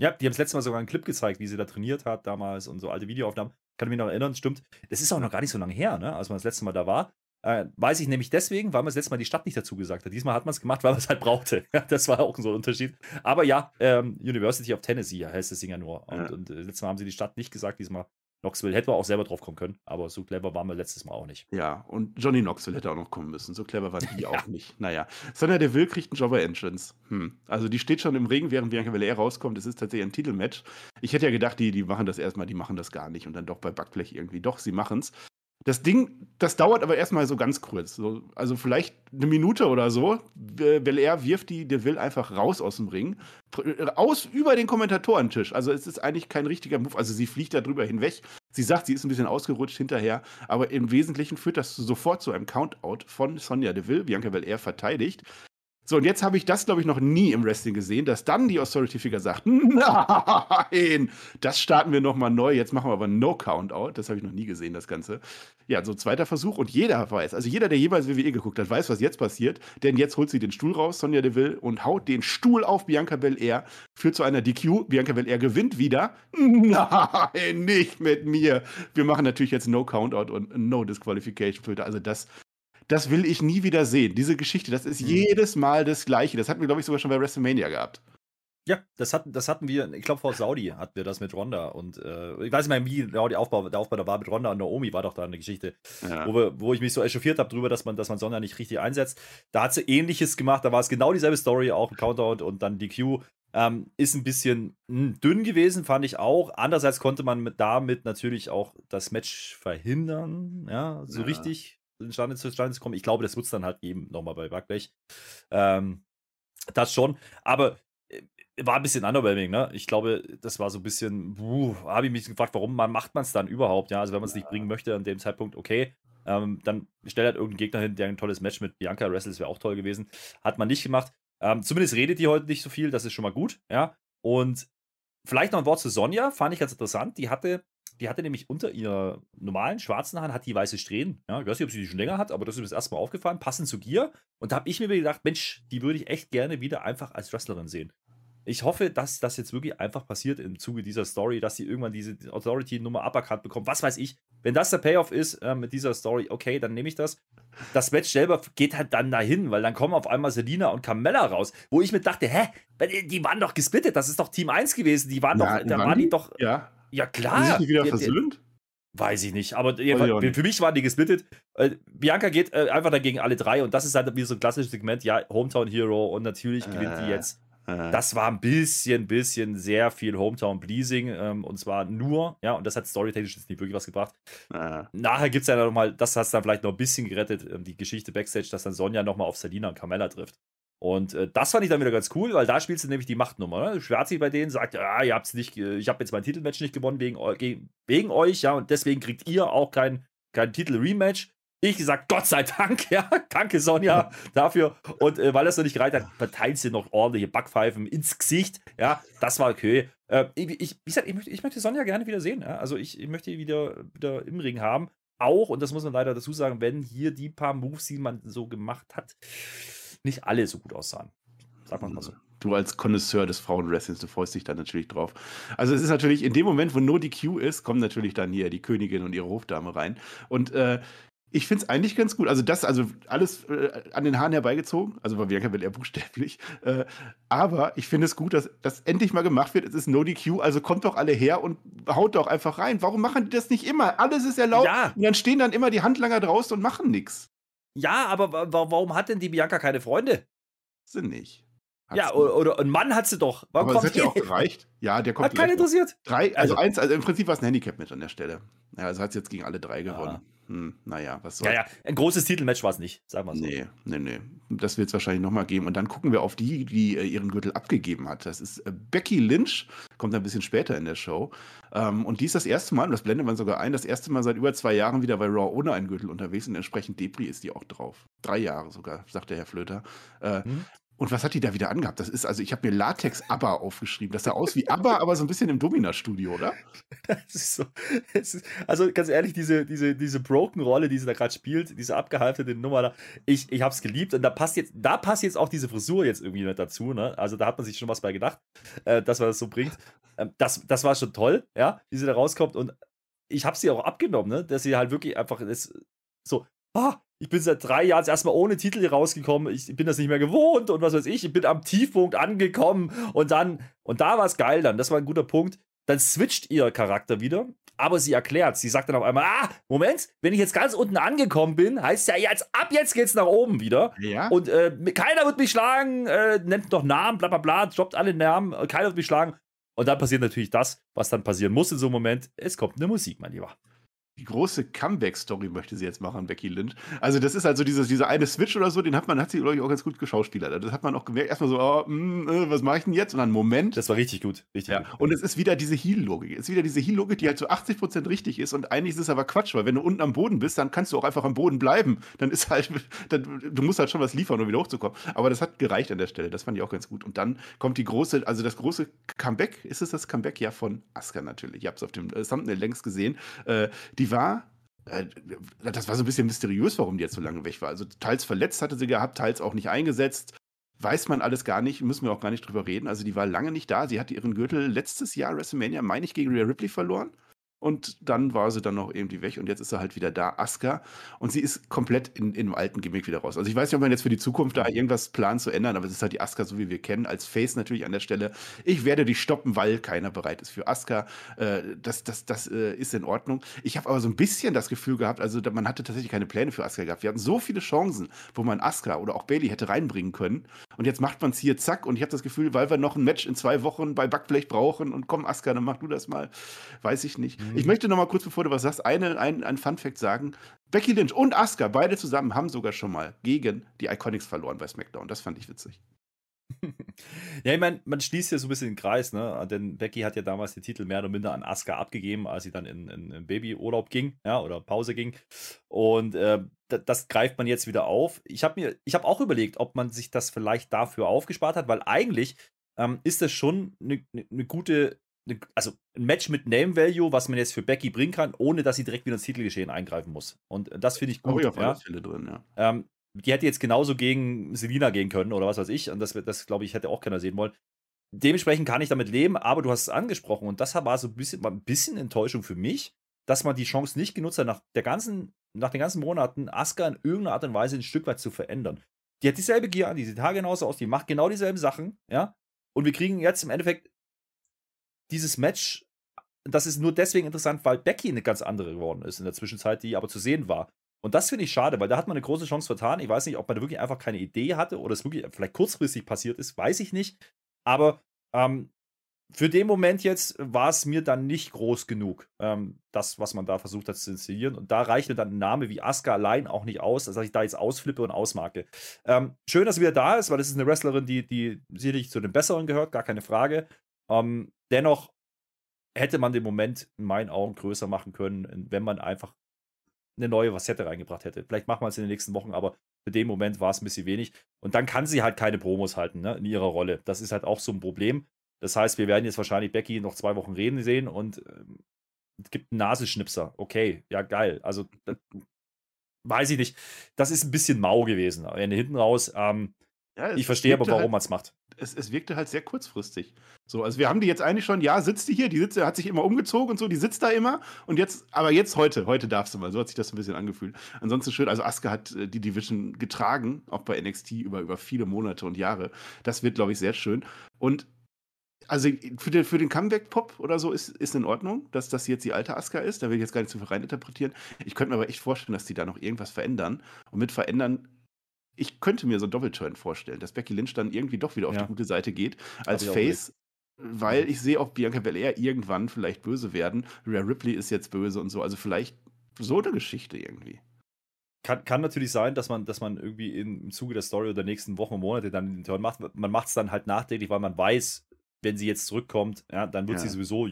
Ja, die haben das letzte Mal sogar einen Clip gezeigt, wie sie da trainiert hat damals und so alte Videoaufnahmen. Kann mich noch erinnern, stimmt. Das ist auch noch gar nicht so lange her, ne, als man das letzte Mal da war. Äh, weiß ich nämlich deswegen, weil man das letzte Mal die Stadt nicht dazu gesagt hat. Diesmal hat man es gemacht, weil man es halt brauchte. Ja, das war auch so ein Unterschied. Aber ja, ähm, University of Tennessee heißt das Ding ja nur. Und, Ja. und äh, letztes Mal haben sie die Stadt nicht gesagt, diesmal Knoxville. Hätten wir auch selber drauf kommen können, aber so clever waren wir letztes Mal auch nicht. Ja, und Johnny Knoxville hätte auch noch kommen müssen. So clever waren die auch nicht. Naja. Sonja Deville kriegt einen Jobber Entrance. Hm. Also die steht schon im Ring, während Bianca Belair rauskommt. Es ist tatsächlich ein Titelmatch. Ich hätte ja gedacht, die, die machen das erstmal, die machen das gar nicht. Und dann doch bei Backblech irgendwie. Doch, sie machen's. Das Ding, das dauert aber erstmal so ganz kurz. So, also vielleicht eine Minute oder so. Be- Belair wirft die Deville einfach raus aus dem Ring. Pr- Aus über den Kommentatorentisch. Also es ist eigentlich kein richtiger Move. Also sie fliegt da drüber hinweg. Sie sagt, sie ist ein bisschen ausgerutscht hinterher. Aber im Wesentlichen führt das sofort zu einem Countout von Sonja Deville. Bianca Belair verteidigt. So, und jetzt habe ich das, glaube ich, noch nie im Wrestling gesehen, dass dann die Authority-Figure sagt, nein, das starten wir nochmal neu, jetzt machen wir aber No Countout. Das habe ich noch nie gesehen, das Ganze. Ja, so zweiter Versuch und jeder weiß, also jeder, der jemals WWE geguckt hat, weiß, was jetzt passiert, denn jetzt holt sie den Stuhl raus, Sonja Deville, und haut den Stuhl auf Bianca Belair, führt zu einer DQ, Bianca Belair gewinnt wieder. Nein, nicht mit mir. Wir machen natürlich jetzt No Countout und No Disqualification Filter, also das das will ich nie wieder sehen. Diese Geschichte, das ist Mhm. jedes Mal das Gleiche. Das hatten wir, glaube ich, sogar schon bei WrestleMania gehabt. Ja, das hatten, das hatten wir, ich glaube vor Saudi hatten wir das mit Ronda und äh, ich weiß nicht mehr, wie genau die Aufbau, der Aufbau da war mit Ronda und Naomi war doch da eine Geschichte, Ja. wo, wir, wo ich mich so echauffiert habe drüber, dass man, dass man Sonja nicht richtig einsetzt. Da hat sie ähnliches gemacht, da war es genau dieselbe Story, auch ein Countout und dann DQ. Ähm, ist ein bisschen mh, dünn gewesen, fand ich auch. Andererseits konnte man mit, damit natürlich auch das Match verhindern, ja, so Ja. richtig zustande, zustande zu kommen. Ich glaube, das wird es dann halt geben, nochmal bei Backblech. Ähm, das schon, aber äh, war ein bisschen underwhelming, ne? Ich glaube, das war so ein bisschen, habe ich mich gefragt, warum man macht man es dann überhaupt, ja? Also wenn man es nicht bringen möchte an dem Zeitpunkt, okay, ähm, dann stellt halt irgendeinen Gegner hin, der ein tolles Match mit Bianca wrestelt, wäre auch toll gewesen. Hat man nicht gemacht. Ähm, zumindest redet die heute nicht so viel, das ist schon mal gut, ja? Und vielleicht noch ein Wort zu Sonja, fand ich ganz interessant. Die hatte, die hatte nämlich unter ihrer normalen schwarzen Haaren hat die weiße Strähnen. Ja, ich weiß nicht, ob sie die schon länger hat, aber das ist mir das erste Mal aufgefallen, passend zu Gier. Und da habe ich mir gedacht, Mensch, die würde ich echt gerne wieder einfach als Wrestlerin sehen. Ich hoffe, dass das jetzt wirklich einfach passiert im Zuge dieser Story, dass sie irgendwann diese Authority-Nummer aberkannt bekommt. Was weiß ich. Wenn das der Payoff ist äh, mit dieser Story, okay, dann nehme ich das. Das Match selber geht halt dann dahin, weil dann kommen auf einmal Selina und Carmella raus, wo ich mir dachte, hä, die waren doch gesplittet, das ist doch Team 1 gewesen, die waren Ja, doch, da waren waren die die? doch, Ja. Ja klar. sich nicht wieder Die- die- versöhnt? Weiß ich nicht, aber jedenfalls, für mich waren die gesplittet. Äh, Bianca geht äh, einfach dagegen alle drei und das ist halt wie so ein klassisches Segment, ja, Hometown Hero und natürlich gewinnt die äh, jetzt. Äh. Das war ein bisschen, bisschen sehr viel Hometown Bleasing ähm, und zwar nur, ja, und das hat storytechnisch jetzt nicht wirklich was gebracht. Äh. Nachher gibt es ja nochmal, das hat es dann vielleicht noch ein bisschen gerettet, ähm, die Geschichte Backstage, dass dann Sonja nochmal auf Selina und Carmella trifft. Und äh, das fand ich dann wieder ganz cool, weil da spielst du nämlich die Machtnummer. Ne? Schwarzi bei denen sagt, ja, ihr habt's nicht, ich habe jetzt mein Titelmatch nicht gewonnen wegen, wegen euch, ja, und deswegen kriegt ihr auch kein, kein Titel-Rematch. Ich sag Gott sei Dank, ja, danke Sonja dafür. Und äh, weil das noch nicht gereicht hat, verteilt sie noch ordentliche Backpfeifen ins Gesicht. Ja, das war okay. Äh, ich, ich, wie gesagt, ich möchte, ich möchte Sonja gerne wieder sehen. Ja? Also ich, ich möchte wieder, wieder im Ring haben. Auch, und das muss man leider dazu sagen, wenn hier die paar Moves, die man so gemacht hat, nicht alle so gut aussahen. Sag mal so. Du als Connoisseur des Frauenwrestlings, du freust dich da natürlich drauf. Also es ist natürlich, in dem Moment, wo nur die Q ist, kommen natürlich dann hier die Königin und ihre Hofdame rein. Und äh, ich finde es eigentlich ganz gut. Also das, also alles äh, an den Haaren herbeigezogen. Also bei Bianca wird eher buchstäblich. Äh, aber ich finde es gut, dass das endlich mal gemacht wird. Es ist No DQ, also kommt doch alle her und haut doch einfach rein. Warum machen die das nicht immer? Alles ist erlaubt. Ja. Und dann stehen dann immer die Handlanger draußen und machen nichts. Ja, aber warum hat denn die Bianca keine Freunde? Sind nicht. Hat's ja, oder, oder ein Mann hat sie doch. Warum aber das hat ja auch gereicht. Ja, der kommt. Hat keinen interessiert. Drei, also, also, eins, also im Prinzip war es ein Handicap mit an der Stelle. Ja, also hat sie jetzt gegen alle drei gewonnen. Ja. Hm, naja, was soll. Ja, ja, ein großes Titelmatch war es nicht, sagen wir so. Nee, nee, nee. Das wird es wahrscheinlich nochmal geben. Und dann gucken wir auf die, die äh, ihren Gürtel abgegeben hat. Das ist äh, Becky Lynch, kommt ein bisschen später in der Show. Ähm, und die ist das erste Mal, und das blendet man sogar ein, das erste Mal seit über zwei Jahren wieder bei Raw ohne einen Gürtel unterwegs und entsprechend Depri ist die auch drauf. Drei Jahre sogar, sagt der Herr Flöter. Äh, hm. Und was hat die da wieder angehabt? Das ist, also ich habe mir Latex-ABBA aufgeschrieben. Das sah aus wie ABBA, aber so ein bisschen im Domina-Studio, oder? Das ist so. Ist, also ganz ehrlich, diese, diese, diese Broken-Rolle, die sie da gerade spielt, diese abgehaltene Nummer da, ich, ich habe es geliebt. Und da passt jetzt, da passt jetzt auch diese Frisur jetzt irgendwie nicht dazu. Ne? Also da hat man sich schon was bei gedacht, äh, dass man das so bringt. Ähm, das, das war schon toll, ja, wie sie da rauskommt. Und ich habe sie auch abgenommen, ne? dass sie halt wirklich einfach ist, so, ah, ich bin seit drei Jahren erstmal ohne Titel hier rausgekommen. Ich bin das nicht mehr gewohnt und was weiß ich. Ich bin am Tiefpunkt angekommen und dann, und da war es geil dann. Das war ein guter Punkt. Dann switcht ihr Charakter wieder, aber sie erklärt, sie sagt dann auf einmal: Ah, Moment, wenn ich jetzt ganz unten angekommen bin, heißt ja jetzt, ab jetzt geht's nach oben wieder. Ja. Und äh, keiner wird mich schlagen, äh, nennt noch Namen, bla bla bla, droppt alle Namen, keiner wird mich schlagen. Und dann passiert natürlich das, was dann passieren muss in so einem Moment. Es kommt eine Musik, mein Lieber die große Comeback-Story möchte sie jetzt machen, Becky Lynch. Also, das ist also dieses, dieser eine Switch oder so, den hat man, hat sie, glaube ich, auch ganz gut geschauspielert. Das hat man auch gemerkt. Erstmal so, oh, mh, äh, was mache ich denn jetzt? Und dann Moment. Das war richtig gut. Richtig ja. gut. Und es ist wieder diese Heal-Logik. Es ist wieder diese Heal-Logik, die halt zu 80% richtig ist. Und eigentlich ist es aber Quatsch, weil wenn du unten am Boden bist, dann kannst du auch einfach am Boden bleiben. Dann ist halt, dann, du musst halt schon was liefern, um wieder hochzukommen. Aber das hat gereicht an der Stelle. Das fand ich auch ganz gut. Und dann kommt die große, also das große Comeback. Ist es das Comeback? Ja, von Asuka natürlich. Ich habe es auf dem äh, Thumbnail längst gesehen. Äh, die war äh, das war so ein bisschen mysteriös, warum die jetzt so lange weg war. Also teils verletzt hatte sie gehabt, teils auch nicht eingesetzt. Weiß man alles gar nicht, müssen wir auch gar nicht drüber reden. Also die war lange nicht da. Sie hatte ihren Gürtel letztes Jahr WrestleMania, meine ich, gegen Rhea Ripley verloren. Und dann war sie dann noch irgendwie weg und jetzt ist er halt wieder da, Asuka. Und sie ist komplett in, in dem alten Gimmick wieder raus. Also ich weiß nicht, ob man jetzt für die Zukunft da irgendwas plant zu ändern, aber es ist halt die Asuka, so wie wir kennen, als Face natürlich an der Stelle. Ich werde dich stoppen, weil keiner bereit ist für Asuka. Äh, das das, das äh, ist in Ordnung. Ich habe aber so ein bisschen das Gefühl gehabt, also man hatte tatsächlich keine Pläne für Asuka gehabt. Wir hatten so viele Chancen, wo man Asuka oder auch Bailey hätte reinbringen können. Und jetzt macht man es hier zack. Und ich habe das Gefühl, weil wir noch ein Match in zwei Wochen bei Backblech brauchen und komm, Asuka, dann mach du das mal. Weiß ich nicht. Mhm. Ich möchte noch mal kurz bevor du was sagst, eine, ein, ein Fun-Fact sagen. Becky Lynch und Asuka, beide zusammen, haben sogar schon mal gegen die Iconics verloren bei SmackDown. Das fand ich witzig. ja, ich meine, man schließt ja so ein bisschen den Kreis, ne? Denn Becky hat ja damals den Titel mehr oder minder an Asuka abgegeben, als sie dann in, in, in Babyurlaub ging, ja, oder Pause ging. Und äh, das, das greift man jetzt wieder auf. Ich habe mir, ich habe auch überlegt, ob man sich das vielleicht dafür aufgespart hat, weil eigentlich ähm, ist das schon eine ne, ne gute also ein Match mit Name Value, was man jetzt für Becky bringen kann, ohne dass sie direkt wieder ins Titelgeschehen eingreifen muss. Und das finde ich gut. Oh ja, ja. Drin, ja. Ähm, die hätte jetzt genauso gegen Selina gehen können oder was weiß ich. Und das, das glaube ich, hätte auch keiner sehen wollen. Dementsprechend kann ich damit leben, aber du hast es angesprochen und das war so ein bisschen, ein bisschen Enttäuschung für mich, dass man die Chance nicht genutzt hat, nach, der ganzen, nach den ganzen Monaten Asuka in irgendeiner Art und Weise ein Stück weit zu verändern. Die hat dieselbe Gier an, die sieht genauso aus, die macht genau dieselben Sachen, ja. Und wir kriegen jetzt im Endeffekt dieses Match das ist nur deswegen interessant, weil Becky eine ganz andere geworden ist in der Zwischenzeit, die aber zu sehen war. Und das finde ich schade, weil da hat man eine große Chance vertan. Ich weiß nicht, ob man da wirklich einfach keine Idee hatte oder es wirklich vielleicht kurzfristig passiert ist, weiß ich nicht. Aber ähm, für den Moment jetzt war es mir dann nicht groß genug, ähm, das, was man da versucht hat zu inszenieren. Und da reicht mir dann ein Name wie Asuka allein auch nicht aus, dass ich da jetzt ausflippe und ausmarke. Ähm, schön, dass sie wieder da ist, weil das ist eine Wrestlerin, die, die sicherlich zu den Besseren gehört, gar keine Frage. Ähm, dennoch hätte man den Moment in meinen Augen größer machen können, wenn man einfach eine neue Facette reingebracht hätte. Vielleicht machen wir es in den nächsten Wochen, aber für den Moment war es ein bisschen wenig. Und dann kann sie halt keine Promos halten ne, in ihrer Rolle. Das ist halt auch so ein Problem. Das heißt, wir werden jetzt wahrscheinlich Becky noch zwei Wochen reden sehen und ähm, es gibt einen Nasenschnipser. Okay, ja, geil. Also, das, weiß ich nicht. Das ist ein bisschen mau gewesen. Am Ende hinten raus. Ähm, ja, ich verstehe aber, warum halt, man es macht. Es, es wirkte halt sehr kurzfristig. So, also wir haben die jetzt eigentlich schon, ja, sitzt die hier, die sitzt, hat sich immer umgezogen und so, die sitzt da immer und jetzt, aber jetzt heute, heute darfst du mal, so hat sich das ein bisschen angefühlt. Ansonsten schön, also Asuka hat äh, die Division getragen, auch bei NXT über, über viele Monate und Jahre. Das wird, glaube ich, sehr schön. Und also für den, für den Comeback-Pop oder so ist, ist in Ordnung, dass das jetzt die alte Asuka ist. Da will ich jetzt gar nicht zu viel reininterpretieren. Ich könnte mir aber echt vorstellen, dass die da noch irgendwas verändern. Und mit verändern, ich könnte mir so einen Doppelturn vorstellen, dass Becky Lynch dann irgendwie doch wieder auf ja. die gute Seite geht als Face. Weil ich sehe auch Bianca Belair irgendwann vielleicht böse werden. Rhea Ripley ist jetzt böse und so. Also vielleicht so eine Geschichte irgendwie. Kann, kann natürlich sein, dass man, dass man irgendwie im Zuge der Story oder der nächsten Wochen und Monate dann den Turn macht. Man macht es dann halt nachträglich, weil man weiß, wenn sie jetzt zurückkommt, ja, dann wird ja. sie sowieso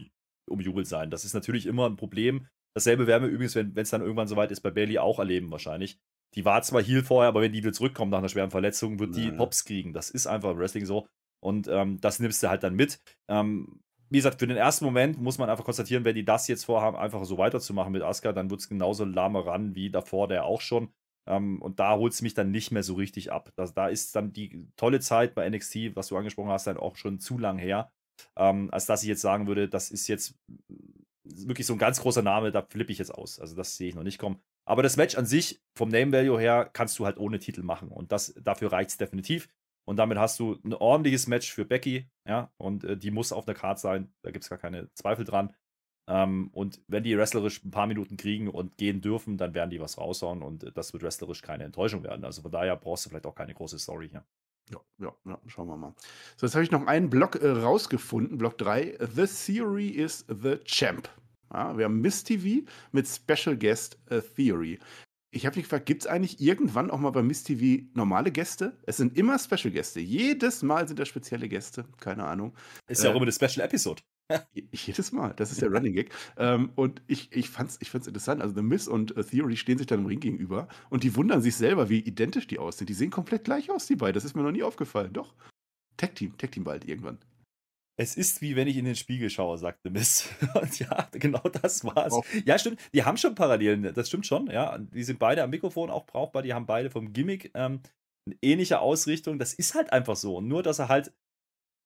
umjubelt sein. Das ist natürlich immer ein Problem. Dasselbe werden wir übrigens, wenn es dann irgendwann soweit ist, bei Bailey auch erleben wahrscheinlich. Die war zwar Heal vorher, aber wenn die wieder zurückkommt nach einer schweren Verletzung, wird die Pops kriegen. Das ist einfach im Wrestling so. Und ähm, das nimmst du halt dann mit. Ähm, wie gesagt, für den ersten Moment muss man einfach konstatieren, wenn die das jetzt vorhaben, einfach so weiterzumachen mit Asuka, dann wird es genauso lahmer ran wie davor der auch schon. Ähm, und da holt es mich dann nicht mehr so richtig ab. Das, da ist dann die tolle Zeit bei NXT, was du angesprochen hast, dann auch schon zu lang her, ähm, als dass ich jetzt sagen würde, das ist jetzt wirklich so ein ganz großer Name, da flippe ich jetzt aus. Also das sehe ich noch nicht kommen. Aber das Match an sich, vom Name Value her, kannst du halt ohne Titel machen. Und das, dafür reicht es definitiv. Und damit hast du ein ordentliches Match für Becky, ja, und äh, die muss auf der Karte sein, da gibt es gar keine Zweifel dran. Ähm, und wenn die wrestlerisch ein paar Minuten kriegen und gehen dürfen, dann werden die was raushauen und äh, das wird wrestlerisch keine Enttäuschung werden. Also von daher brauchst du vielleicht auch keine große Story hier. Ja, ja, ja, schauen wir mal. So, jetzt habe ich noch einen Block äh, rausgefunden, Block 3. The Theory is the Champ. Ja, wir haben Miss TV mit Special Guest äh, Theory. Ich habe mich gefragt, gibt es eigentlich irgendwann auch mal bei Miss TV normale Gäste? Es sind immer Special-Gäste. Jedes Mal sind da spezielle Gäste. Keine Ahnung. Ist ja äh, auch immer eine Special-Episode. jedes Mal. Das ist der Running Gag. ähm, und ich, ich fand es ich interessant. Also The Miss und uh, Theory stehen sich dann im Ring gegenüber und die wundern sich selber, wie identisch die aussehen. Die sehen komplett gleich aus, die beiden. Das ist mir noch nie aufgefallen. Doch. Tag-Team. Tag-Team bald irgendwann. Es ist wie wenn ich in den Spiegel schaue, sagte Miss. Und ja, genau das war's. Oh. Ja, stimmt. Die haben schon Parallelen. Das stimmt schon. Ja, die sind beide am Mikrofon auch brauchbar. Die haben beide vom Gimmick ähm, eine ähnliche Ausrichtung. Das ist halt einfach so. Und nur, dass er halt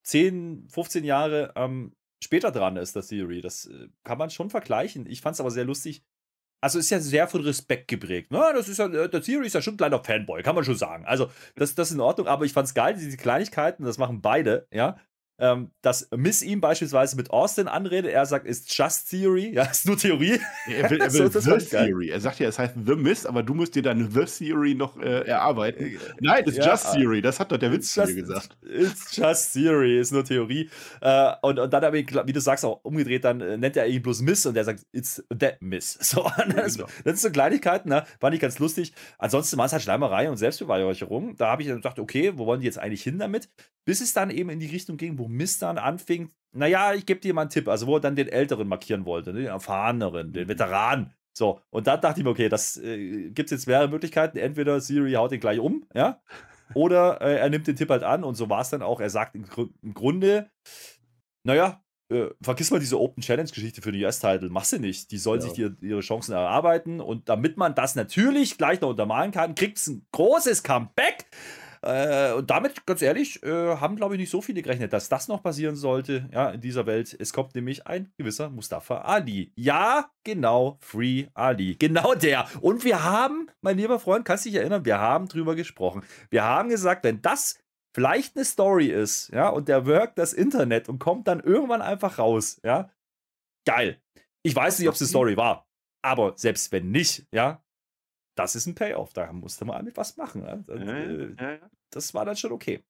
10, 15 Jahre ähm, später dran ist, das Theory. Das äh, kann man schon vergleichen. Ich fand es aber sehr lustig. Also ist ja sehr von Respekt geprägt. Na, ne? das ist ja, äh, der Theory ist ja schon ein kleiner Fanboy, kann man schon sagen. Also, das, das ist in Ordnung, aber ich fand es geil, diese Kleinigkeiten, das machen beide, ja ähm, dass Miss ihm beispielsweise mit Austin anredet. Er sagt, ist just Theory. Ja, ist nur Theorie. Er will, er will so, The Theory. Er sagt ja, es heißt The Miss, aber du musst dir dann The Theory noch äh, erarbeiten. Nein, it's ja, Just Theory. Das hat doch der Witz just, gesagt. It's Just Theory, ist nur Theorie. Äh, und, und dann, ich, wie du sagst, auch umgedreht, dann äh, nennt er ihn bloß Miss und er sagt, it's that Miss. So, das, genau. das sind so Kleinigkeiten, ne? war nicht ganz lustig. Ansonsten war es halt Schleimerei und Selbstbeweihräucherung. Da habe ich dann gedacht, okay, wo wollen die jetzt eigentlich hin damit? Bis es dann eben in die Richtung ging, wo Mist dann anfing, naja, ich gebe dir mal einen Tipp, also wo er dann den Älteren markieren wollte, ne, den Erfahreneren, den Veteran. So, und dann dachte ich mir, okay, das äh, gibt es jetzt mehrere Möglichkeiten. Entweder Siri haut ihn gleich um, ja, oder äh, er nimmt den Tipp halt an und so war es dann auch. Er sagt im, im Grunde, naja, äh, vergiss mal diese Open Challenge-Geschichte für den US-Title, mach sie nicht. Die sollen ja. sich die, ihre Chancen erarbeiten und damit man das natürlich gleich noch untermalen kann, kriegt es ein großes Comeback. Äh, und damit, ganz ehrlich, äh, haben, glaube ich, nicht so viele gerechnet, dass das noch passieren sollte, ja, in dieser Welt. Es kommt nämlich ein gewisser Mustafa Ali. Ja, genau, Free Ali. Genau der. Und wir haben, mein lieber Freund, kannst dich erinnern, wir haben drüber gesprochen. Wir haben gesagt, wenn das vielleicht eine Story ist, ja, und der workt das Internet und kommt dann irgendwann einfach raus, ja, geil. Ich weiß nicht, ob es eine Story war, aber selbst wenn nicht, ja, das ist ein Payoff. Da musste man mit was machen. Ja? Das, Ja, ja, äh, ja, ja. das war dann schon okay.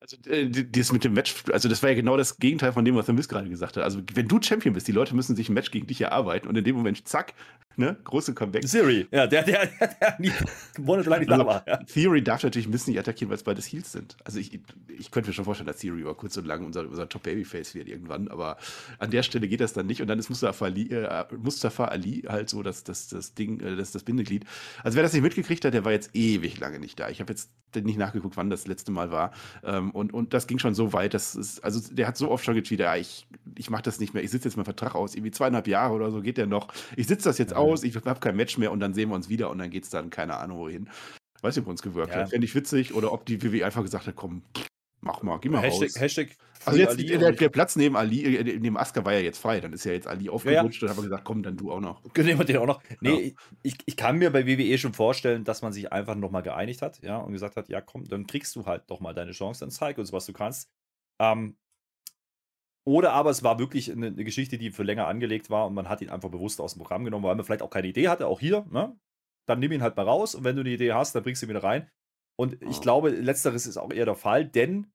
Also, äh, das mit dem Match, also das war ja genau das Gegenteil von dem, was der Mist gerade gesagt hat. Also, wenn du Champion bist, die Leute müssen sich ein Match gegen dich erarbeiten und in dem Moment, zack, ne, große Comeback. Siri, ja, der, der, der, der nie monatelang nicht da Also, war. Ja. Theory darf natürlich Mist nicht attackieren, weil es beides Heels sind. Also ich, ich könnte mir schon vorstellen, dass Theory über kurz und lang unser, unser Top-Babyface wird irgendwann, aber an der Stelle geht das dann nicht und dann ist Mustafa Ali, äh, Mustafa Ali halt so das, das, das Ding, äh, das, das Bindeglied. Also wer das nicht mitgekriegt hat, der war jetzt ewig lange nicht da. Ich habe jetzt nicht nachgeguckt, wann das letzte Mal war ähm, und, und das ging schon so weit, dass es, also der hat so oft schon getweetet, ja, ich, ich mache das nicht mehr, ich sitze jetzt meinen Vertrag aus, irgendwie zweieinhalb Jahre oder so geht der noch. Ich sitze das jetzt Ja. aus, ich habe kein Match mehr und dann sehen wir uns wieder und dann geht es dann keine Ahnung wohin. Weiß nicht, ob uns gewirkt Ja. hat. Fände ich witzig. Oder ob die WWE einfach gesagt hat, komm, mach mal, geh mal Hashtag, raus. Hashtag also Free jetzt, der, der Platz neben Ali, äh, neben Asuka war ja jetzt frei. Dann ist ja jetzt Ali aufgerutscht und haben gesagt, komm, dann du auch noch. Nehmen wir den auch noch. Nee, Ja. ich, ich kann mir bei WWE schon vorstellen, dass man sich einfach nochmal geeinigt hat, ja, und gesagt hat, ja, komm, dann kriegst du halt doch mal deine Chance, dann zeig uns, was du kannst. Ähm, oder aber es war wirklich eine, eine Geschichte, die für länger angelegt war und man hat ihn einfach bewusst aus dem Programm genommen, weil man vielleicht auch keine Idee hatte, auch hier, ne? Dann nimm ihn halt mal raus und wenn du eine Idee hast, dann bringst du ihn wieder rein. Und ich Ja. glaube, letzteres ist auch eher der Fall, denn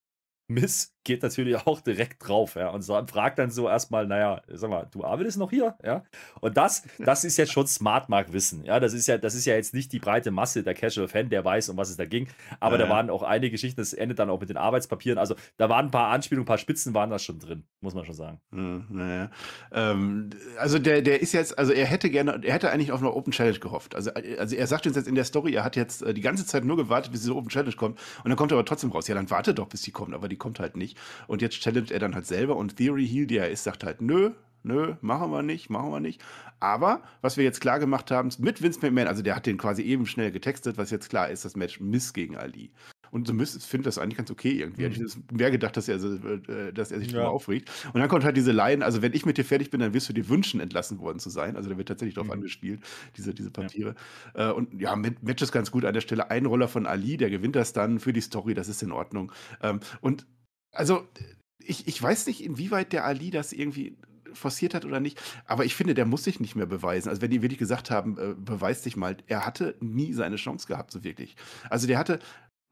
Miss geht natürlich auch direkt drauf, ja, und so, fragt dann so erstmal, naja, sag mal, du arbeitest noch hier, ja? Und das, das ist jetzt schon Smart Mark Wissen, ja, das ist ja, das ist ja jetzt nicht die breite Masse der Casual Fan, der weiß, um was es da ging, aber Ja, da waren auch einige Geschichten, das endet dann auch mit den Arbeitspapieren, also da waren ein paar Anspielungen, ein paar Spitzen waren da schon drin, muss man schon sagen. Ja, naja. Ähm, also der, der ist jetzt, also er hätte gerne, er hätte eigentlich auf eine Open Challenge gehofft. Also, also er sagt uns jetzt in der Story, er hat jetzt äh, die ganze Zeit nur gewartet, bis diese Open Challenge kommt und dann kommt er aber trotzdem raus. Ja, dann warte doch, bis die kommt, aber die kommt halt nicht. Und jetzt challenged er dann halt selber und Theory Heal, die er ist, sagt halt, nö, nö, machen wir nicht, machen wir nicht. Aber was wir jetzt klar gemacht haben, mit Vince McMahon, also der hat den quasi eben schnell getextet, was jetzt klar ist, das Match Miss gegen Ali. Und so Miss findet das eigentlich ganz okay irgendwie. Hätte ich mehr gedacht, dass er, äh, dass er sich Ja. drüber aufregt. Und dann kommt halt diese Line, also wenn ich mit dir fertig bin, dann wirst du dir wünschen, entlassen worden zu sein. Also da wird tatsächlich drauf Mhm. angespielt, diese, diese Papiere. Äh, und ja, Match ist ganz gut an der Stelle. Einroller von Ali, der gewinnt das dann für die Story, das ist in Ordnung. Ähm, und also ich, ich weiß nicht, inwieweit der Ali das irgendwie forciert hat oder nicht, aber ich finde, der muss sich nicht mehr beweisen. Also wenn die wirklich gesagt haben, äh, beweis dich mal, er hatte nie seine Chance gehabt, so wirklich. Also der hatte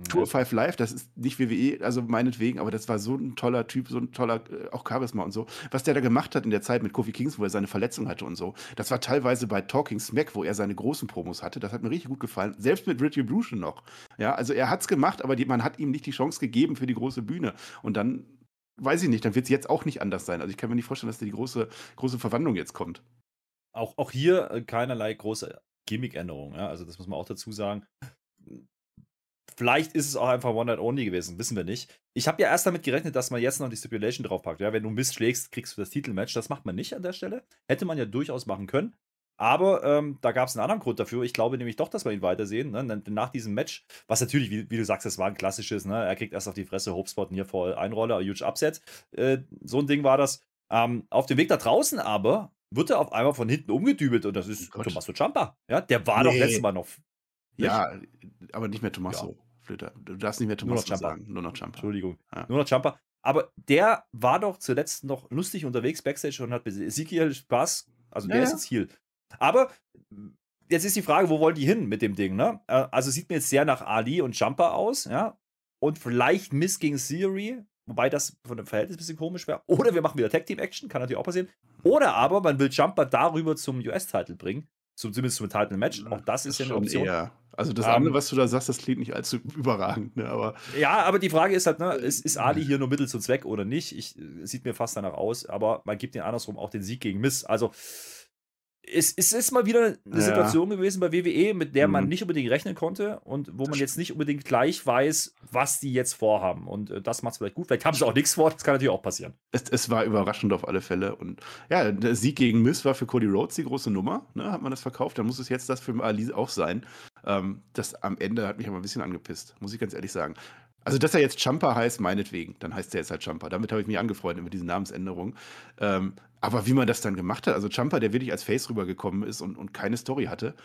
Tour 5 Live, das ist nicht WWE, also meinetwegen, aber das war so ein toller Typ, so ein toller, äh, auch Charisma und so. Was der da gemacht hat in der Zeit mit Kofi Kingston, wo er seine Verletzung hatte und so, das war teilweise bei Talking Smack, wo er seine großen Promos hatte, das hat mir richtig gut gefallen. Selbst mit Retribution noch. Ja, also er hat's gemacht, aber die, man hat ihm nicht die Chance gegeben für die große Bühne. Und dann, weiß ich nicht, dann wird es jetzt auch nicht anders sein. Also ich kann mir nicht vorstellen, dass da die große, große Verwandlung jetzt kommt. Auch, auch hier äh, keinerlei große Gimmick-Änderung, ja, also das muss man auch dazu sagen. Vielleicht ist es auch einfach One Night Only gewesen, wissen wir nicht. Ich habe ja erst damit gerechnet, dass man jetzt noch die Stipulation draufpackt. Ja, wenn du Mist schlägst, kriegst du das Titelmatch. Das macht man nicht an der Stelle. Hätte man ja durchaus machen können. Aber ähm, da gab es einen anderen Grund dafür. Ich glaube nämlich doch, dass wir ihn weitersehen. Ne? Nach diesem Match, was natürlich, wie, wie du sagst, das war ein klassisches, ne? er kriegt erst auf die Fresse, Hopespot, Nearfall, Einroller, Huge Upset. Äh, so ein Ding war das. Ähm, auf dem Weg da draußen aber wird er auf einmal von hinten umgedübelt und das ist Oh. Tommaso Ciampa. Ja, der war doch Nee. letztes Mal noch. Ja, aber nicht mehr Tommaso. Flöter. Du darfst nicht mehr Nur noch Tommaso sagen, nur noch Champa. Entschuldigung. Ja. Nur noch Ciampa. Aber der war doch zuletzt noch lustig unterwegs backstage und hat mit Ezekiel Spaß. Also Ja, der ist ja. jetzt Heal. Aber jetzt ist die Frage, wo wollen die hin mit dem Ding, ne? Äh, Also sieht mir jetzt sehr nach Ali und Jumper aus, ja? Und vielleicht Miss gegen Theory, wobei das von dem Verhältnis ein bisschen komisch wäre. Oder wir machen wieder Tag Team Action, kann natürlich auch passieren. Oder aber man will Jumper darüber zum US-Title bringen, zum, zumindest zum Title Match. Auch das ist ja eine Option. eher. Also das Ähm, andere, was du da sagst, das klingt nicht allzu überragend, ne? aber Ja, aber die Frage ist halt, ne, ist, ist Ali hier nur Mittel zum Zweck oder nicht? Ich, äh, sieht mir fast danach aus, aber man gibt den andersrum auch den Sieg gegen Miss. Also es, es ist mal wieder eine Ja. Situation gewesen bei WWE, mit der man Mhm. nicht unbedingt rechnen konnte und wo man jetzt nicht unbedingt gleich weiß, was die jetzt vorhaben. Und äh, das macht es vielleicht gut. Vielleicht haben sie auch nichts vor, das kann natürlich auch passieren. es, es war überraschend auf alle Fälle. Und ja, der Sieg gegen Miss war für Cody Rhodes die große Nummer. Ne? Hat man das verkauft, dann muss es jetzt das für Ali auch sein. Ähm, das am Ende hat mich aber ein bisschen angepisst, muss ich ganz ehrlich sagen. Also, dass er jetzt Champa heißt, meinetwegen, dann heißt er jetzt halt Champa. Damit habe ich mich angefreundet mit diesen Namensänderungen. Ähm, aber wie man das dann gemacht hat, also Champa, der wirklich als Face rübergekommen ist und, und keine Story hatte,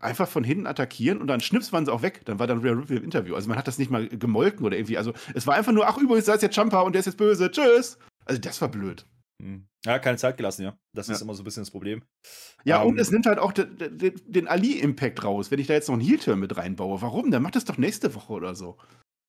einfach von hinten attackieren und dann schnips waren sie auch weg. Dann war dann Rhea Ripley im Interview. Also man hat das nicht mal gemolken oder irgendwie. Also es war einfach nur, ach übrigens, da ist jetzt Champa und der ist jetzt böse. Tschüss. Also das war blöd. Hm. Ja, keine Zeit gelassen, ja. Das Ja. ist immer so ein bisschen das Problem. Ja, und Ähm, es nimmt halt auch de, de, de, den Ali-Impact raus, wenn ich da jetzt noch einen Heel-Turn mit reinbaue. Warum? Dann macht das doch nächste Woche oder so.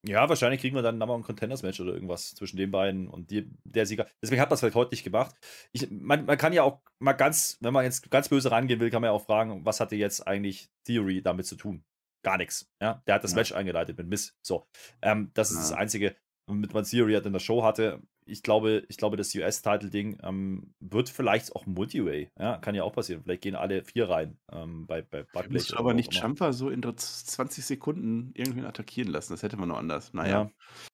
Ja, wahrscheinlich kriegen wir dann nochmal ein Contenders-Match oder irgendwas zwischen den beiden und die, der Sieger. Deswegen hat man es vielleicht heute nicht gemacht. Ich, man, man kann ja auch mal ganz, wenn man jetzt ganz böse rangehen will, kann man ja auch fragen, was hatte jetzt eigentlich Theory damit zu tun? Gar nichts. Ja, der hat das Ja. Match eingeleitet mit Miss. So, ähm, das ist Ja. das Einzige, womit man Theory halt in der Show hatte. Ich glaube, ich glaube, das US-Title-Ding ähm, wird vielleicht auch Multi-Way. Ja, kann ja auch passieren. Vielleicht gehen alle vier rein ähm, bei, bei Butt Musst du aber nicht. Champa so in der 20 Sekunden irgendwen attackieren lassen. Das hätte man noch anders. Naja.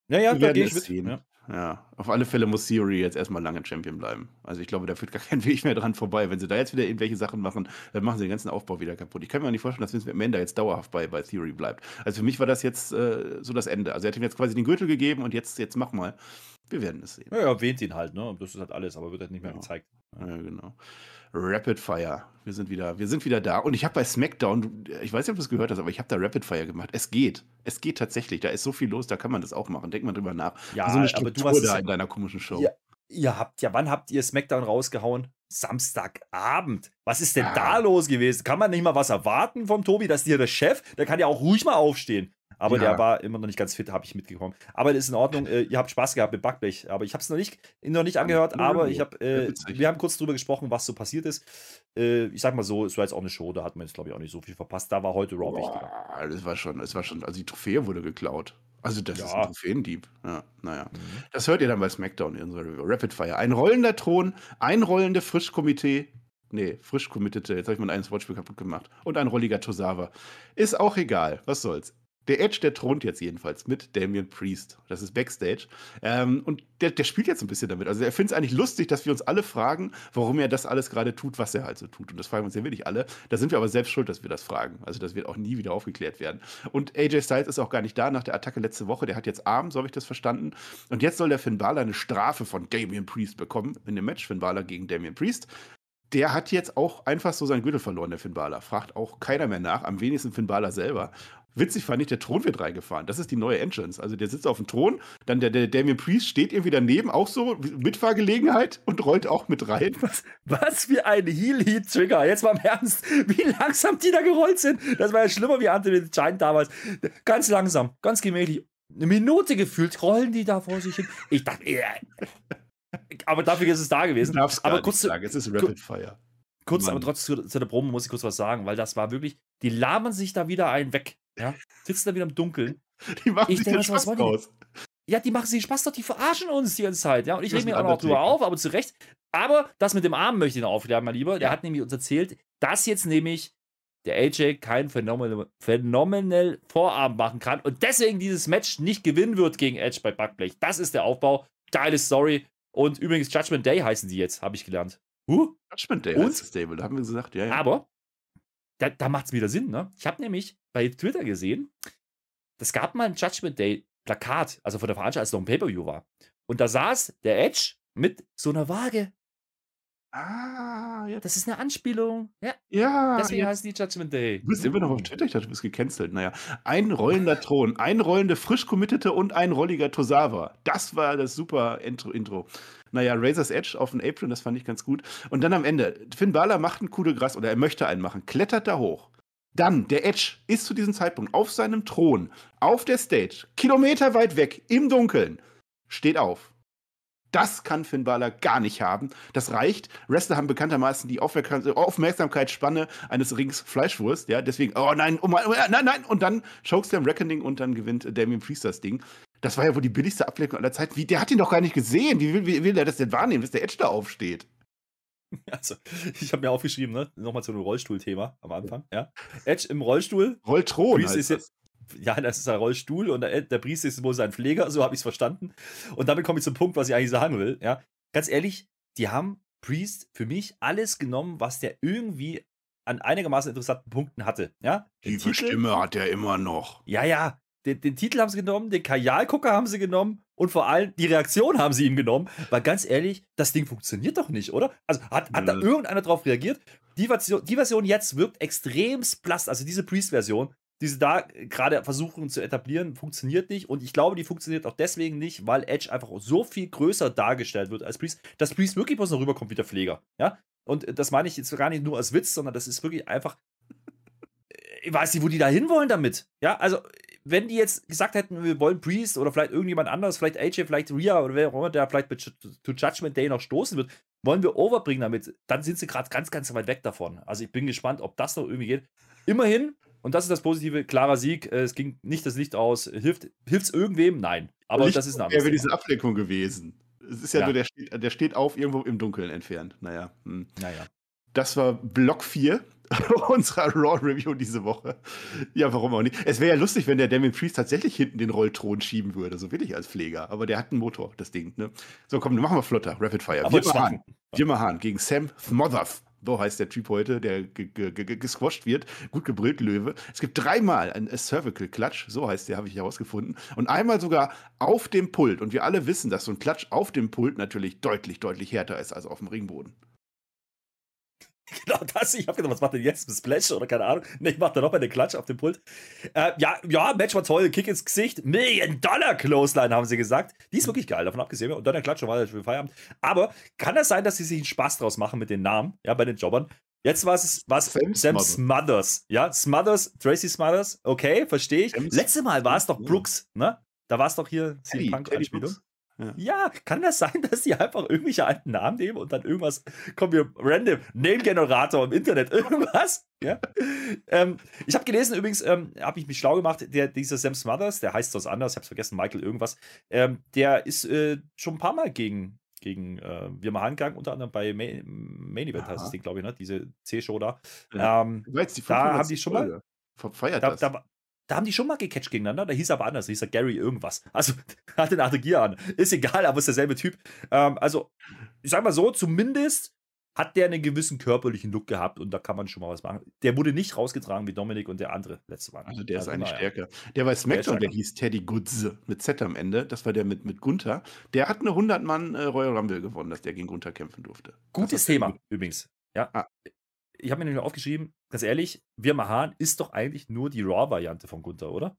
Ja, ja, da gehe ich mit. Ja. Ja, auf alle Fälle muss Theory jetzt erstmal lange Champion bleiben. Also ich glaube, da führt gar kein Weg mehr dran vorbei. Wenn sie da jetzt wieder irgendwelche Sachen machen, dann machen sie den ganzen Aufbau wieder kaputt. Ich kann mir auch nicht vorstellen, dass Vince McMahon da jetzt dauerhaft bei, bei Theory bleibt. Also für mich war das jetzt äh, so das Ende. Also er hat ihm jetzt quasi den Gürtel gegeben und jetzt, jetzt mach mal. Wir werden es sehen. Ja, er erwähnt ihn halt, ne? Das ist halt alles, aber wird halt nicht mehr Ja. gezeigt. Ja, genau. Rapid Fire. Wir sind wieder, wir sind wieder da. Und ich habe bei SmackDown, du- ich weiß nicht, ob du es gehört hast, aber ich habe da Rapid Fire gemacht. Es geht. Es geht tatsächlich. Da ist so viel los, da kann man das auch machen. Denk mal drüber nach. Ja, so eine aber du Struktur hast es da in deiner komischen Show. Ja, ihr habt ja, wann habt ihr SmackDown rausgehauen? Samstagabend. Was ist denn Ah. da los gewesen? Kann man nicht mal was erwarten vom Tobi? Das ist hier der Chef. Der kann ja auch ruhig mal aufstehen. Aber Ja. der war immer noch nicht ganz fit, habe ich mitgekommen. Aber das ist in Ordnung. Äh, ihr habt Spaß gehabt mit Backblech. Aber ich habe es noch nicht, noch nicht angehört. Aber ich Sehr äh, wir haben kurz drüber gesprochen, was so passiert ist. Äh, ich sag mal so, es war jetzt auch eine Show. Da hat man jetzt glaube ich auch nicht so viel verpasst. Da war heute Raw wichtiger. Das war schon, das war schon, also die Trophäe wurde geklaut. Also das ist Ja. ein Trophäendieb. Ja, naja. Mhm. Das hört ihr dann bei SmackDown in unserer Review. Rapid Fire. Ein rollender Thron, ein rollende Frischkomitee. Nee, frisch committete. Jetzt habe ich mein eigenes Wortspiel kaputt gemacht. Und ein rolliger Tosawa. Ist auch egal. Was soll's. Der Edge, der thront jetzt jedenfalls mit Damian Priest. Das ist Backstage. Ähm, und der, der spielt jetzt ein bisschen damit. Also er findet es eigentlich lustig, dass wir uns alle fragen, warum er das alles gerade tut, was er halt so tut. Und das fragen wir uns ja wirklich alle. Da sind wir aber selbst schuld, dass wir das fragen. Also das wird auch nie wieder aufgeklärt werden. Und AJ Styles ist auch gar nicht da nach der Attacke letzte Woche. Der hat jetzt Arm, so habe ich das verstanden. Und jetzt soll der Finn Balor eine Strafe von Damian Priest bekommen in dem Match. Finn Balor gegen Damian Priest. Der hat jetzt auch einfach so seinen Gürtel verloren, der Finn Balor. Fragt auch keiner mehr nach, am wenigsten Finn Balor selber. Witzig fand ich, der Thron wird reingefahren. Das ist die neue Entrance. Also der sitzt auf dem Thron, dann der, der Damien Priest steht irgendwie daneben, auch so Mitfahrgelegenheit und rollt auch mit rein. Was, was für ein Heel-Heat-Trigger. Jetzt mal im Ernst, wie langsam die da gerollt sind. Das war ja schlimmer wie Anthony the Giant damals. Ganz langsam, ganz gemächlich. Eine Minute gefühlt rollen die da vor sich hin. Ich dachte, äh, aber dafür ist es da gewesen. darf's gar aber kurz, sagen. Es ist Rapid Fire. kurz Mann. aber trotzdem zu, zu der Promo muss ich kurz was sagen, weil das war wirklich, die labern sich da wieder einen weg. Ja? Sitzen da wieder im Dunkeln. Die machen Ich sich denke, den was Spaß die? raus. Ja, die machen sich Spaß doch, die verarschen uns die ganze Zeit. Ja? Und ich ist mir auch noch drüber auf, aber zu Recht. Aber das mit dem Arm möchte ich noch aufklären, mein Lieber. Der Ja. hat nämlich uns erzählt, dass jetzt nämlich der AJ keinen phänomenal, phänomenal Vorarm machen kann und deswegen dieses Match nicht gewinnen wird gegen Edge bei Backblech. Das ist der Aufbau. Geile Story. Und übrigens, Judgment Day heißen die jetzt, habe ich gelernt. Huh? Judgment Day Und? heißt das Stable. Da haben wir gesagt, ja, ja. Aber da, da macht es wieder Sinn, ne? Ich habe nämlich bei Twitter gesehen, es gab mal ein Judgment Day Plakat, also von der Veranstaltung, als es noch ein Pay-Per-View war. Und da saß der Edge mit so einer Waage. Ah, ja. Das ist eine Anspielung. Ja, ja deswegen heißt die Judgment Day. Du bist immer noch auf Twitter, ich dachte, du bist gecancelt. Naja, ein rollender Thron, ein rollende frisch committete und ein rolliger Tosawa. Das war das super Intro. Intro. Naja, Razor's Edge auf den Apron, das fand ich ganz gut. Und dann am Ende, Finn Balor macht einen Coup de Gras oder er möchte einen machen, klettert da hoch. Dann, der Edge ist zu diesem Zeitpunkt auf seinem Thron, auf der Stage, Kilometer weit weg, im Dunkeln, steht auf. Das kann Finn Balor gar nicht haben. Das reicht. Wrestler haben bekanntermaßen die Aufmerksam Aufmerksamkeitsspanne eines Rings Fleischwurst. Ja, deswegen, oh nein, oh mein, oh nein, nein. Und dann Chokeslam Reckoning und dann gewinnt äh, Damien Priest das Ding. Das war ja wohl die billigste Ablenkung aller Zeiten. Wie, der hat ihn doch gar nicht gesehen. Wie will, wie will er das denn wahrnehmen, dass der Edge da aufsteht? Also, ich habe mir aufgeschrieben, ne? Nochmal zu einem Rollstuhlthema am Anfang. Ja. Edge im Rollstuhl. Rolltron Priest heißt ist jetzt, ja, das ist ein Rollstuhl und der, der Priest ist wohl sein Pfleger, so habe ich es verstanden. Und damit komme ich zum Punkt, was ich eigentlich sagen will. Ja, ganz ehrlich, die haben Priest für mich alles genommen, was der irgendwie an einigermaßen interessanten Punkten hatte. Ja, Den Tiefe Titel- Stimme hat er immer noch. Ja, ja. Den, den Titel haben sie genommen, den Kajalgucker haben sie genommen und vor allem die Reaktion haben sie ihm genommen. Weil ganz ehrlich, das Ding funktioniert doch nicht, oder? Also hat, hat da irgendeiner drauf reagiert? Die Version, die Version jetzt wirkt extrem blass, also diese Priest-Version. Die sie da gerade versuchen zu etablieren, funktioniert nicht. Und ich glaube, die funktioniert auch deswegen nicht, weil Edge einfach so viel größer dargestellt wird als Priest, dass Priest wirklich bloß noch rüberkommt wie der Pfleger. Ja? Und das meine ich jetzt gar nicht nur als Witz, sondern das ist wirklich einfach. Ich weiß nicht, wo die da hinwollen damit. Ja, also, wenn die jetzt gesagt hätten, wir wollen Priest oder vielleicht irgendjemand anders, vielleicht AJ, vielleicht Rhea oder wer auch immer, der vielleicht mit To Judgment Day noch stoßen wird, wollen wir overbringen damit, dann sind sie gerade ganz, ganz weit weg davon. Also, ich bin gespannt, ob das noch irgendwie geht. Immerhin, und das ist das Positive, klarer Sieg. Äh, es ging nicht das Licht aus. Hilft es irgendwem? Nein. Aber Licht das ist ein anderes. wäre diese Ablenkung gewesen. Es ist ja, ja, nur, der steht, der steht auf irgendwo im Dunkeln entfernt. Naja. Hm. Naja. Das war Block 4 unserer Raw-Review diese Woche. Ja, warum auch nicht? Es wäre ja lustig, wenn der Damien Priest tatsächlich hinten den Rollthron schieben würde, so will ich als Pfleger. Aber der hat einen Motor, das Ding. Ne? So, komm, machen wir flotter. Rapid Fire. Wir machen Jimmer Hahn gegen Sam Thmothers. So heißt der Typ heute, der gesquasht wird. Gut gebrüllt, Löwe. Es gibt dreimal ein Cervical Clutch, so heißt der, habe ich herausgefunden. Und einmal sogar auf dem Pult. Und wir alle wissen, dass so ein Klatsch auf dem Pult natürlich deutlich, deutlich härter ist als auf dem Ringboden. Genau das. Ich habe gedacht, was macht denn jetzt? Ein Splash oder keine Ahnung? Ne, ich mache da noch mal den Klatsch auf dem Pult. Äh, ja, ja, Match war toll. Kick ins Gesicht. Million Dollar Clothesline, haben sie gesagt. Die ist wirklich geil, davon abgesehen. Und dann der Klatsch war für Feierabend. Aber kann das sein, dass sie sich einen Spaß draus machen mit den Namen, ja, bei den Jobbern? Jetzt war es was Sam, Sam Smothers. Ja, Smothers, Tracy Smothers. Okay, verstehe ich. Letztes Mal war es doch Brooks, ne? Da war es doch hier die Punk-Anspielung. Ja. ja. kann das sein, dass die einfach irgendwelche alten Namen nehmen und dann irgendwas, kommen wir random, Name-Generator im Internet, irgendwas? Ja. ähm, ich habe gelesen, übrigens, ähm, habe ich mich schlau gemacht, der, dieser Sam Smothers, der heißt was anderes, ich habe vergessen, Michael irgendwas, ähm, der ist äh, schon ein paar Mal gegen, gegen äh, Wirma Hangang, unter anderem bei Main, Main Event heißt das Ding, glaube ich, ne? diese C-Show da. Ja. Ähm, da haben die schon mal. Verfeiert da, da, da haben die schon mal gecatcht gegeneinander, da hieß er aber anders, da hieß er Gary irgendwas. Also, hatte eine andere Gier an. Ist egal, aber ist derselbe Typ. Ähm, also, ich sag mal so, zumindest hat der einen gewissen körperlichen Look gehabt und da kann man schon mal was machen. Der wurde nicht rausgetragen wie Dominik und der andere letzte Mal. Also der ist also, eigentlich stärker. Der bei SmackDown, der, der, hieß Teddy Goods mit Z am Ende. Das war der mit, mit Gunther. Der hat eine 100-Mann äh, Royal Rumble gewonnen, dass der gegen Gunther kämpfen durfte. Gutes Thema gut. übrigens. Ja. Ah ich habe mir nämlich aufgeschrieben, ganz ehrlich, wir Mahan ist doch eigentlich nur die Raw-Variante von Gunther, oder?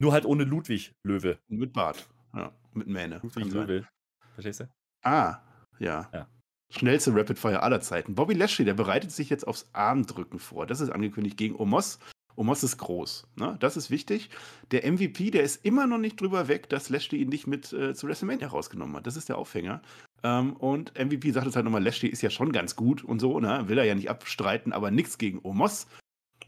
Nur halt ohne Ludwig Löwe. Mit Bart. Ja, mit Mähne. Ludwig Löwe. Verstehst du? Ah, ja. ja. Schnellste Rapid Fire aller Zeiten. Bobby Lashley, der bereitet sich jetzt aufs Armdrücken vor. Das ist angekündigt gegen Omos. Omos ist groß. Ne? Das ist wichtig. Der MVP, der ist immer noch nicht drüber weg, dass Lashley ihn nicht mit äh, zu WrestleMania rausgenommen hat. Das ist der Aufhänger. Ähm, und MVP sagt es halt nochmal, Lashley ist ja schon ganz gut und so, ne? Will er ja nicht abstreiten, aber nichts gegen Omos.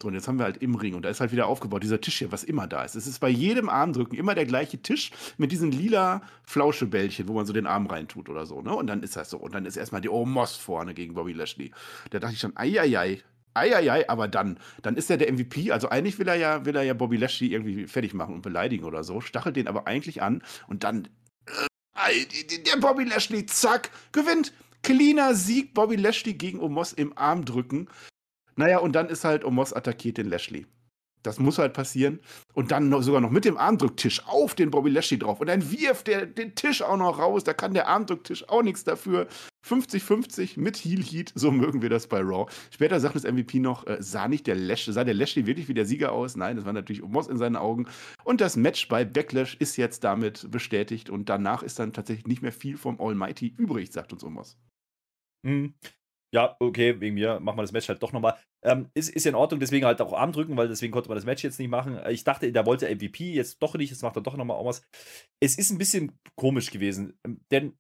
So, und jetzt haben wir halt im Ring und da ist halt wieder aufgebaut, dieser Tisch hier, was immer da ist. Es ist bei jedem Armdrücken immer der gleiche Tisch mit diesen lila Flauschebällchen, wo man so den Arm reintut oder so, ne? Und dann ist das so. Und dann ist erstmal die Omos vorne gegen Bobby Lashley. Da dachte ich schon, eieiei, Eieiei, aber dann, dann ist er der MVP. Also eigentlich will er ja, will er ja Bobby Lashley irgendwie fertig machen und beleidigen oder so, stachelt den aber eigentlich an und dann der Bobby Lashley, zack, gewinnt. Cleaner Sieg, Bobby Lashley gegen Omos im Arm drücken. Naja, und dann ist halt Omos attackiert den Lashley. Das muss halt passieren. Und dann noch, sogar noch mit dem Armdrücktisch auf den Bobby Lashley drauf. Und dann wirft der den Tisch auch noch raus. Da kann der Armdrücktisch auch nichts dafür. 50-50 mit Heel Heat. So mögen wir das bei Raw. Später sagt das MVP noch, äh, sah nicht der Lashley, sah der Lashley wirklich wie der Sieger aus? Nein, das war natürlich Omos in seinen Augen. Und das Match bei Backlash ist jetzt damit bestätigt. Und danach ist dann tatsächlich nicht mehr viel vom Almighty übrig, sagt uns Omos. Mhm ja, okay, wegen mir machen wir das Match halt doch nochmal. Ähm, ist, ist in Ordnung, deswegen halt auch Arm drücken, weil deswegen konnte man das Match jetzt nicht machen. Ich dachte, der wollte MVP, jetzt doch nicht, jetzt macht er doch nochmal was. Es ist ein bisschen komisch gewesen, ähm, denn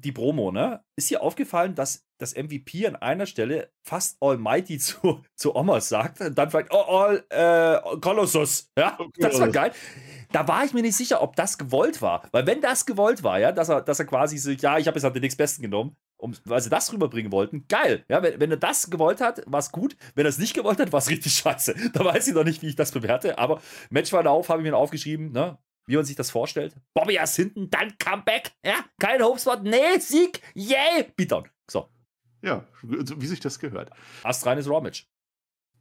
die Promo, ne? Ist hier aufgefallen, dass das MVP an einer Stelle fast Almighty zu, zu Omas sagt und dann fragt, oh, all, äh, Colossus. Ja, oh, das war geil. Da war ich mir nicht sicher, ob das gewollt war. Weil wenn das gewollt war, ja, dass er, dass er quasi so, ja, ich habe jetzt halt den nächstbesten genommen, um, weil sie das rüberbringen wollten, geil. Ja, wenn, wenn er das gewollt hat, war es gut. Wenn er es nicht gewollt hat, war es richtig scheiße. Da weiß ich noch nicht, wie ich das bewerte. Aber Matchverlauf habe ich mir aufgeschrieben, ne? wie man sich das vorstellt. Bobby erst hinten, dann Comeback. Ja, kein Hopespot. Nee, Sieg. Yay. Beatdown. So. Ja, wie sich das gehört. Astreines Raw-Match.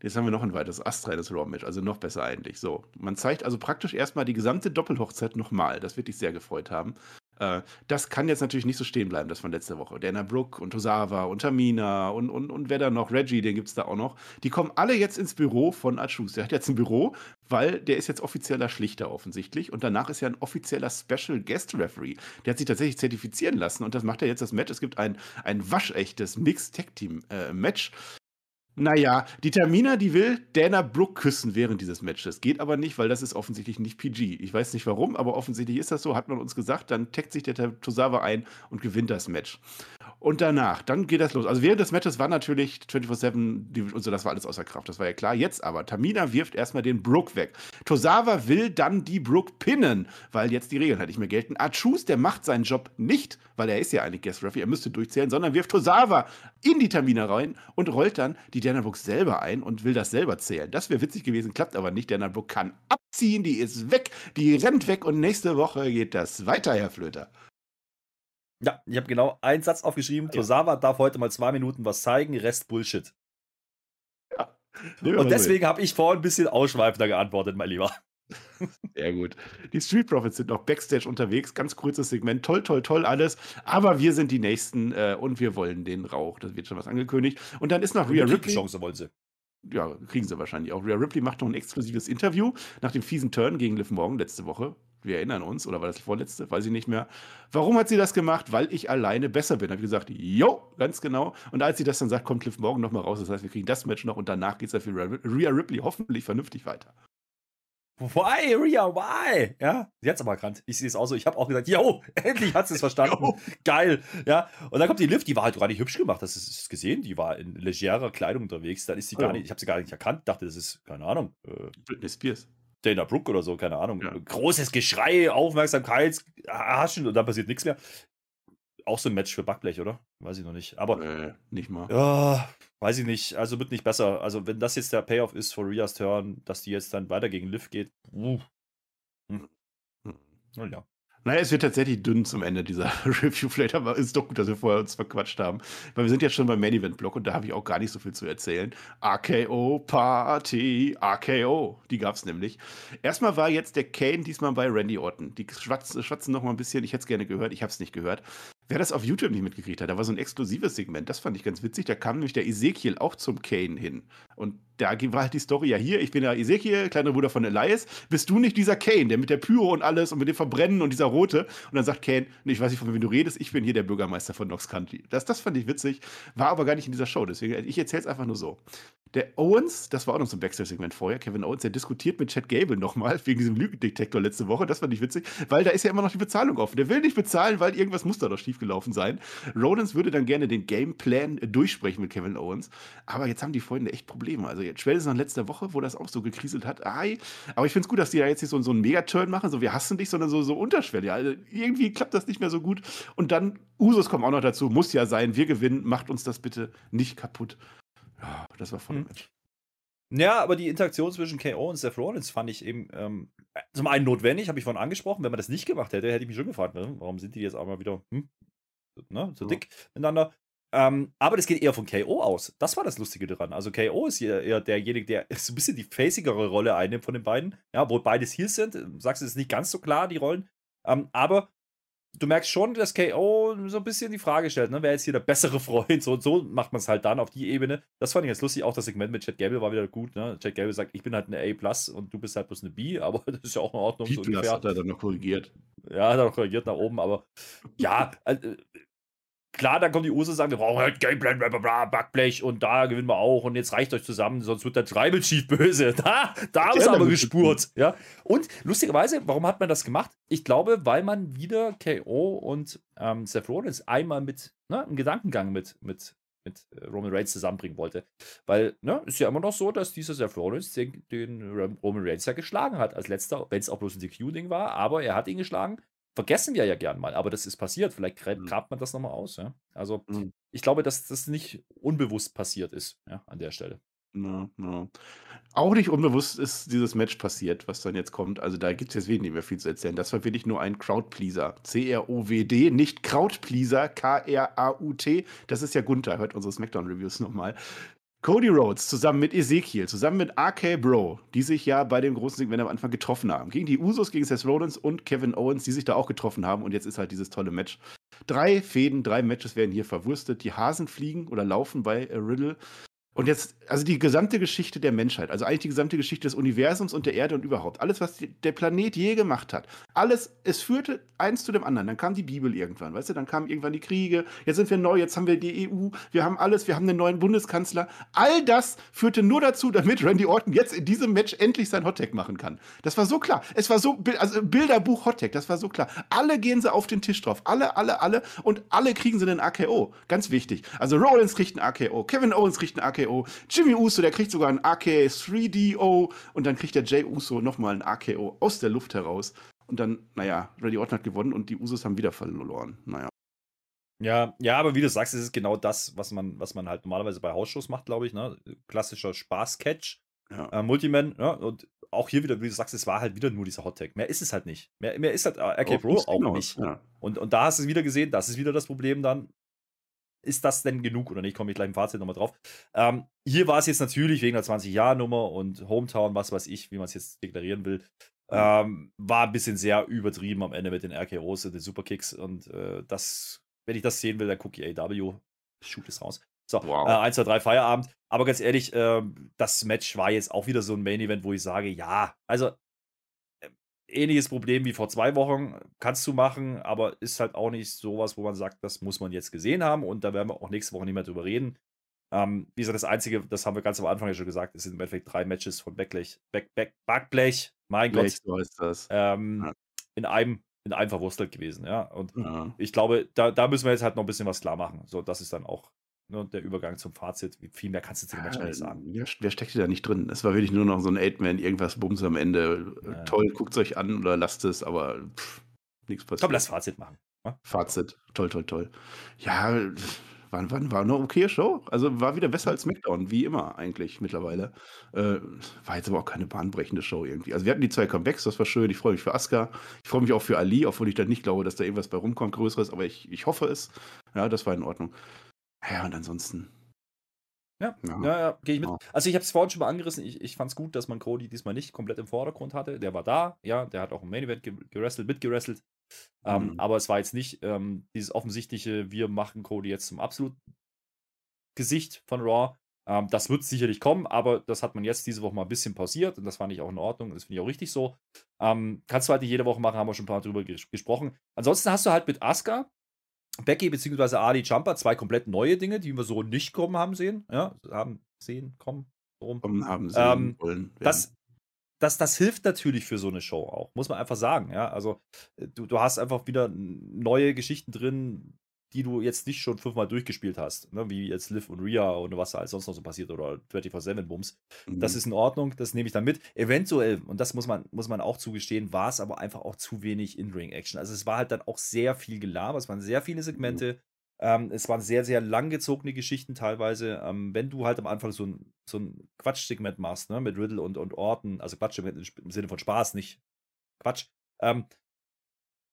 Jetzt haben wir noch ein weiteres astreines Raw-Match, also noch besser eigentlich. So, man zeigt also praktisch erstmal die gesamte Doppelhochzeit nochmal. Das wird dich sehr gefreut haben. Äh, das kann jetzt natürlich nicht so stehen bleiben, das von letzter Woche. Dana Brooke und Tosawa und Tamina und, und, und wer da noch, Reggie, den gibt es da auch noch. Die kommen alle jetzt ins Büro von Achus. Der hat jetzt ein Büro, weil der ist jetzt offizieller Schlichter offensichtlich und danach ist er ein offizieller Special Guest Referee. Der hat sich tatsächlich zertifizieren lassen und das macht er jetzt das Match. Es gibt ein, ein waschechtes Mixed Tag Team äh, Match naja, die Termina, die will Dana Brooke küssen während dieses Matches. Geht aber nicht, weil das ist offensichtlich nicht PG. Ich weiß nicht warum, aber offensichtlich ist das so, hat man uns gesagt. Dann taggt sich der Tosawa ein und gewinnt das Match. Und danach, dann geht das los. Also während des Matches war natürlich 24-7 und so, das war alles außer Kraft, das war ja klar. Jetzt aber, Tamina wirft erstmal den Brook weg. Tosawa will dann die Brook pinnen, weil jetzt die Regeln halt nicht mehr gelten. Achus, der macht seinen Job nicht, weil er ist ja eigentlich Guest Referee, er müsste durchzählen, sondern wirft Tosawa in die Tamina rein und rollt dann die Dana Brooke selber ein und will das selber zählen. Das wäre witzig gewesen, klappt aber nicht. Dana Brooke kann abziehen, die ist weg, die rennt weg und nächste Woche geht das weiter, Herr Flöter. Ja, ich habe genau einen Satz aufgeschrieben. Ja. Tosawa darf heute mal zwei Minuten was zeigen, Rest Bullshit. Ja. Und deswegen habe ich vorhin ein bisschen ausschweifender geantwortet, mein Lieber. Sehr gut. Die Street Profits sind noch Backstage unterwegs. Ganz kurzes Segment. Toll, toll, toll alles. Aber wir sind die Nächsten äh, und wir wollen den Rauch. Das wird schon was angekündigt. Und dann ist noch Rhea Ripley. Chance wollen sie. Ja, kriegen sie wahrscheinlich auch. Rhea Ripley macht noch ein exklusives Interview nach dem fiesen Turn gegen Liv Morgan letzte Woche wir erinnern uns, oder war das die vorletzte? Weiß ich nicht mehr. Warum hat sie das gemacht? Weil ich alleine besser bin. Habe ich gesagt, jo, ganz genau. Und als sie das dann sagt, kommt Cliff morgen nochmal raus. Das heißt, wir kriegen das Match noch und danach geht es ja für Rhea Ripley hoffentlich vernünftig weiter. Why, Rhea, why? Ja, sie hat es aber erkannt. Ich sehe es auch so. Ich habe auch gesagt, yo, endlich hat sie es verstanden. Geil. Ja, und dann kommt die Lift, die war halt gar nicht hübsch gemacht. Das ist es gesehen. Die war in legerer Kleidung unterwegs. Dann ist sie oh. gar nicht, ich habe sie gar nicht erkannt. Dachte, das ist, keine Ahnung. Äh, Britney Spears. Dana Brooke oder so, keine Ahnung. Ja. Großes Geschrei, Aufmerksamkeit, Haschen und dann passiert nichts mehr. Auch so ein Match für Backblech, oder? Weiß ich noch nicht. Aber. Äh, nicht mal. Ja, weiß ich nicht. Also wird nicht besser. Also, wenn das jetzt der Payoff ist für Rias Turn, dass die jetzt dann weiter gegen Liv geht. Uh. Hm. Hm. ja. Naja, es wird tatsächlich dünn zum Ende dieser Review. Vielleicht aber ist doch gut, dass wir vorher uns verquatscht haben. Weil wir sind jetzt schon beim Main Event Block und da habe ich auch gar nicht so viel zu erzählen. AKO Party, AKO. Die gab es nämlich. Erstmal war jetzt der Kane diesmal bei Randy Orton. Die schwatzen, schwatzen noch mal ein bisschen. Ich hätte es gerne gehört, ich habe es nicht gehört. Wer das auf YouTube nicht mitgekriegt hat, da war so ein exklusives Segment, das fand ich ganz witzig. Da kam nämlich der Ezekiel auch zum Kane hin. Und da war halt die Story ja hier, ich bin der Ezekiel, kleiner Bruder von Elias. Bist du nicht dieser Kane, der mit der Pyro und alles und mit dem Verbrennen und dieser Rote? Und dann sagt Kane, ich weiß nicht, von wem du redest, ich bin hier der Bürgermeister von Knox Country. Das, das fand ich witzig, war aber gar nicht in dieser Show. Deswegen, ich erzähle es einfach nur so. Der Owens, das war auch noch so ein Backstage-Segment vorher, Kevin Owens, der diskutiert mit Chad Gable nochmal wegen diesem Lügendetektor letzte Woche. Das fand ich witzig, weil da ist ja immer noch die Bezahlung offen. Der will nicht bezahlen, weil irgendwas muss da doch schiefgelaufen sein. Rollins würde dann gerne den Gameplan durchsprechen mit Kevin Owens. Aber jetzt haben die Freunde echt Probleme. Also jetzt spätestens nach letzter Woche, wo das auch so gekriselt hat. Ai. Aber ich finde es gut, dass die da jetzt nicht so, so einen Megaturn machen, so wir hassen dich, sondern so, so unterschwellig. Also irgendwie klappt das nicht mehr so gut. Und dann, Usos kommen auch noch dazu, muss ja sein, wir gewinnen, macht uns das bitte nicht kaputt. Ja, das war voll. Mhm. Ja, aber die Interaktion zwischen KO und Seth Rollins fand ich eben ähm, zum einen notwendig, habe ich vorhin angesprochen. Wenn man das nicht gemacht hätte, hätte ich mich schon gefragt, ne? warum sind die jetzt auch mal wieder hm, ne, so ja. dick miteinander. Ähm, aber das geht eher von KO aus. Das war das Lustige daran. Also KO ist eher derjenige, der so ein bisschen die facigere Rolle einnimmt von den beiden. Ja, wo beides hier sind. Sagst du, es ist nicht ganz so klar, die Rollen. Ähm, aber du merkst schon, dass KO so ein bisschen die Frage stellt, ne? wer ist hier der bessere Freund? So und so macht man es halt dann auf die Ebene. Das fand ich jetzt lustig. Auch das Segment mit Chad Gable war wieder gut. Ne? Chad Gable sagt, ich bin halt eine A und du bist halt bloß eine B, aber das ist ja auch in Ordnung. B so hat er dann noch korrigiert. Ja, hat er noch korrigiert nach oben, aber ja, äh, Klar, dann kommen die Usos und sagen, wir brauchen halt Gameplan, bla, bla, bla, Backblech und da gewinnen wir auch und jetzt reicht euch zusammen, sonst wird der Tribal Chief böse. Da, da haben sie aber gespurt. Ja. Und lustigerweise, warum hat man das gemacht? Ich glaube, weil man wieder KO und ähm, Seth Rollins einmal mit ne, einem Gedankengang mit, mit, mit äh, Roman Reigns zusammenbringen wollte. Weil, ne, ist ja immer noch so, dass dieser Seth Rollins den, den Roman Reigns ja geschlagen hat als letzter, wenn es auch bloß ein DQ-Ding war, aber er hat ihn geschlagen vergessen wir ja gern mal, aber das ist passiert. Vielleicht grabt, mhm. man das nochmal aus. Ja? Also mhm. ich glaube, dass das nicht unbewusst passiert ist ja, an der Stelle. No, no. Auch nicht unbewusst ist dieses Match passiert, was dann jetzt kommt. Also da gibt es jetzt wenig nicht mehr viel zu erzählen. Das war wirklich nur ein Crowdpleaser. C-R-O-W-D, nicht Crowdpleaser, K-R-A-U-T. Das ist ja Gunther. Hört unsere Smackdown-Reviews nochmal. Cody Rhodes zusammen mit Ezekiel, zusammen mit RK Bro, die sich ja bei dem großen Segment am Anfang getroffen haben. Gegen die Usos, gegen Seth Rollins und Kevin Owens, die sich da auch getroffen haben. Und jetzt ist halt dieses tolle Match. Drei Fäden, drei Matches werden hier verwurstet. Die Hasen fliegen oder laufen bei Riddle. Und jetzt, also die gesamte Geschichte der Menschheit, also eigentlich die gesamte Geschichte des Universums und der Erde und überhaupt, alles, was die, der Planet je gemacht hat, alles, es führte eins zu dem anderen. Dann kam die Bibel irgendwann, weißt du, dann kamen irgendwann die Kriege, jetzt sind wir neu, jetzt haben wir die EU, wir haben alles, wir haben einen neuen Bundeskanzler. All das führte nur dazu, damit Randy Orton jetzt in diesem Match endlich sein Hottag machen kann. Das war so klar. Es war so, also Bilderbuch Hottag, das war so klar. Alle gehen sie auf den Tisch drauf. Alle, alle, alle. Und alle kriegen sie einen AKO. Ganz wichtig. Also Rollins kriegt einen AKO, Kevin Owens kriegt einen AKO. Jimmy Uso, der kriegt sogar ein AKO 3DO und dann kriegt der Jay Uso nochmal ein AKO aus der Luft heraus. Und dann, naja, Randy Orton hat gewonnen und die Usos haben wieder verloren. Naja. Ja, ja, aber wie du sagst, es ist genau das, was man, was man halt normalerweise bei Hausshows macht, glaube ich, ne? Klassischer Spaß-Catch. Ja. Äh, Multiman, ja, und auch hier wieder, wie du sagst, es war halt wieder nur dieser Hottag. Mehr ist es halt nicht. Mehr, mehr ist halt äh, RK Bro auch Genau, nicht. Ja. Und, und da hast du es wieder gesehen, das ist wieder das Problem dann. Ist das denn genug oder nicht? Komme ich gleich im Fazit nochmal drauf. Ähm, hier war es jetzt natürlich wegen der 20-Jahr-Nummer und Hometown, was weiß ich, wie man es jetzt deklarieren will, ähm, war ein bisschen sehr übertrieben am Ende mit den RKOs und den Superkicks. Und äh, das, wenn ich das sehen will, dann gucke ich AW. Shoot es raus. So, Wow. äh, 1, 2, 3, Feierabend. Aber ganz ehrlich, ähm, das Match war jetzt auch wieder so ein Main-Event, wo ich sage, ja, also äh, ähnliches Problem wie vor zwei Wochen kannst du machen, aber ist halt auch nicht sowas, wo man sagt, das muss man jetzt gesehen haben und da werden wir auch nächste Woche nicht mehr drüber reden. Ähm, wie gesagt, das Einzige, das haben wir ganz am Anfang ja schon gesagt, es sind im Endeffekt drei Matches von Backlash, Back, Back, Backblech, mein Gott, Blech, so heißt das. ähm, Ja. in einem in einem verwurstelt gewesen, ja. Und Ja. ich glaube, da, da müssen wir jetzt halt noch ein bisschen was klar machen. So, das ist dann auch ne, der Übergang zum Fazit. Viel mehr kannst du zu dem Match gar nicht sagen. Wer, wer steckte da nicht drin? Es war wirklich nur noch so ein Eight-Man, irgendwas Bums am Ende. Ja. Toll, guckt euch an oder lasst es, aber pff, nichts passiert. Komm, lass Fazit machen. Fazit. Toll, toll, toll. Ja, war, war, war eine okay Show. Also war wieder besser als SmackDown, wie immer eigentlich mittlerweile. Äh, war jetzt aber auch keine bahnbrechende Show irgendwie. Also wir hatten die zwei Comebacks, das war schön. Ich freue mich für Asuka. Ich freue mich auch für Ali, obwohl ich dann nicht glaube, dass da irgendwas bei rumkommt, Größeres, aber ich, ich hoffe es. Ja, das war in Ordnung. Ja, und ansonsten. Ja, Ja. ja, ja gehe ich mit. Also ich habe es vorhin schon mal angerissen. Ich, ich fand es gut, dass man Cody diesmal nicht komplett im Vordergrund hatte. Der war da, ja, der hat auch im Main Event ge gerestelt, mitgerestelt. Ähm, Mhm. Aber es war jetzt nicht ähm, dieses offensichtliche, wir machen Cody jetzt zum absoluten Gesicht von Raw. Ähm, das wird sicherlich kommen, aber das hat man jetzt diese Woche mal ein bisschen pausiert und das fand ich auch in Ordnung. Das finde ich auch richtig so. Ähm, kannst du halt nicht jede Woche machen, haben wir schon ein paar Mal drüber ges gesprochen. Ansonsten hast du halt mit Asuka, Becky bzw. Ali Jumper zwei komplett neue Dinge, die wir so nicht kommen haben sehen. Ja, haben sehen, kommen, rum. Kommen haben sie Ähm, wollen. Das, das, das hilft natürlich für so eine Show auch, muss man einfach sagen. Ja, also äh, du, du hast einfach wieder neue Geschichten drin, die du jetzt nicht schon fünfmal durchgespielt hast, ne? wie jetzt Liv und Rhea und was da alles sonst noch so passiert oder 24-7-Bums. Das Mhm. ist in Ordnung, das nehme ich dann mit. Eventuell, und das muss man, muss man auch zugestehen, war es aber einfach auch zu wenig In-Ring-Action. Also es war halt dann auch sehr viel Gelaber, es waren sehr viele Segmente, ähm, es waren sehr, sehr langgezogene Geschichten teilweise. Ähm, wenn du halt am Anfang so ein, so ein Quatsch-Segment machst, ne, mit Riddle und, und Orton, also Quatsch im im Sinne von Spaß, nicht Quatsch. Ähm,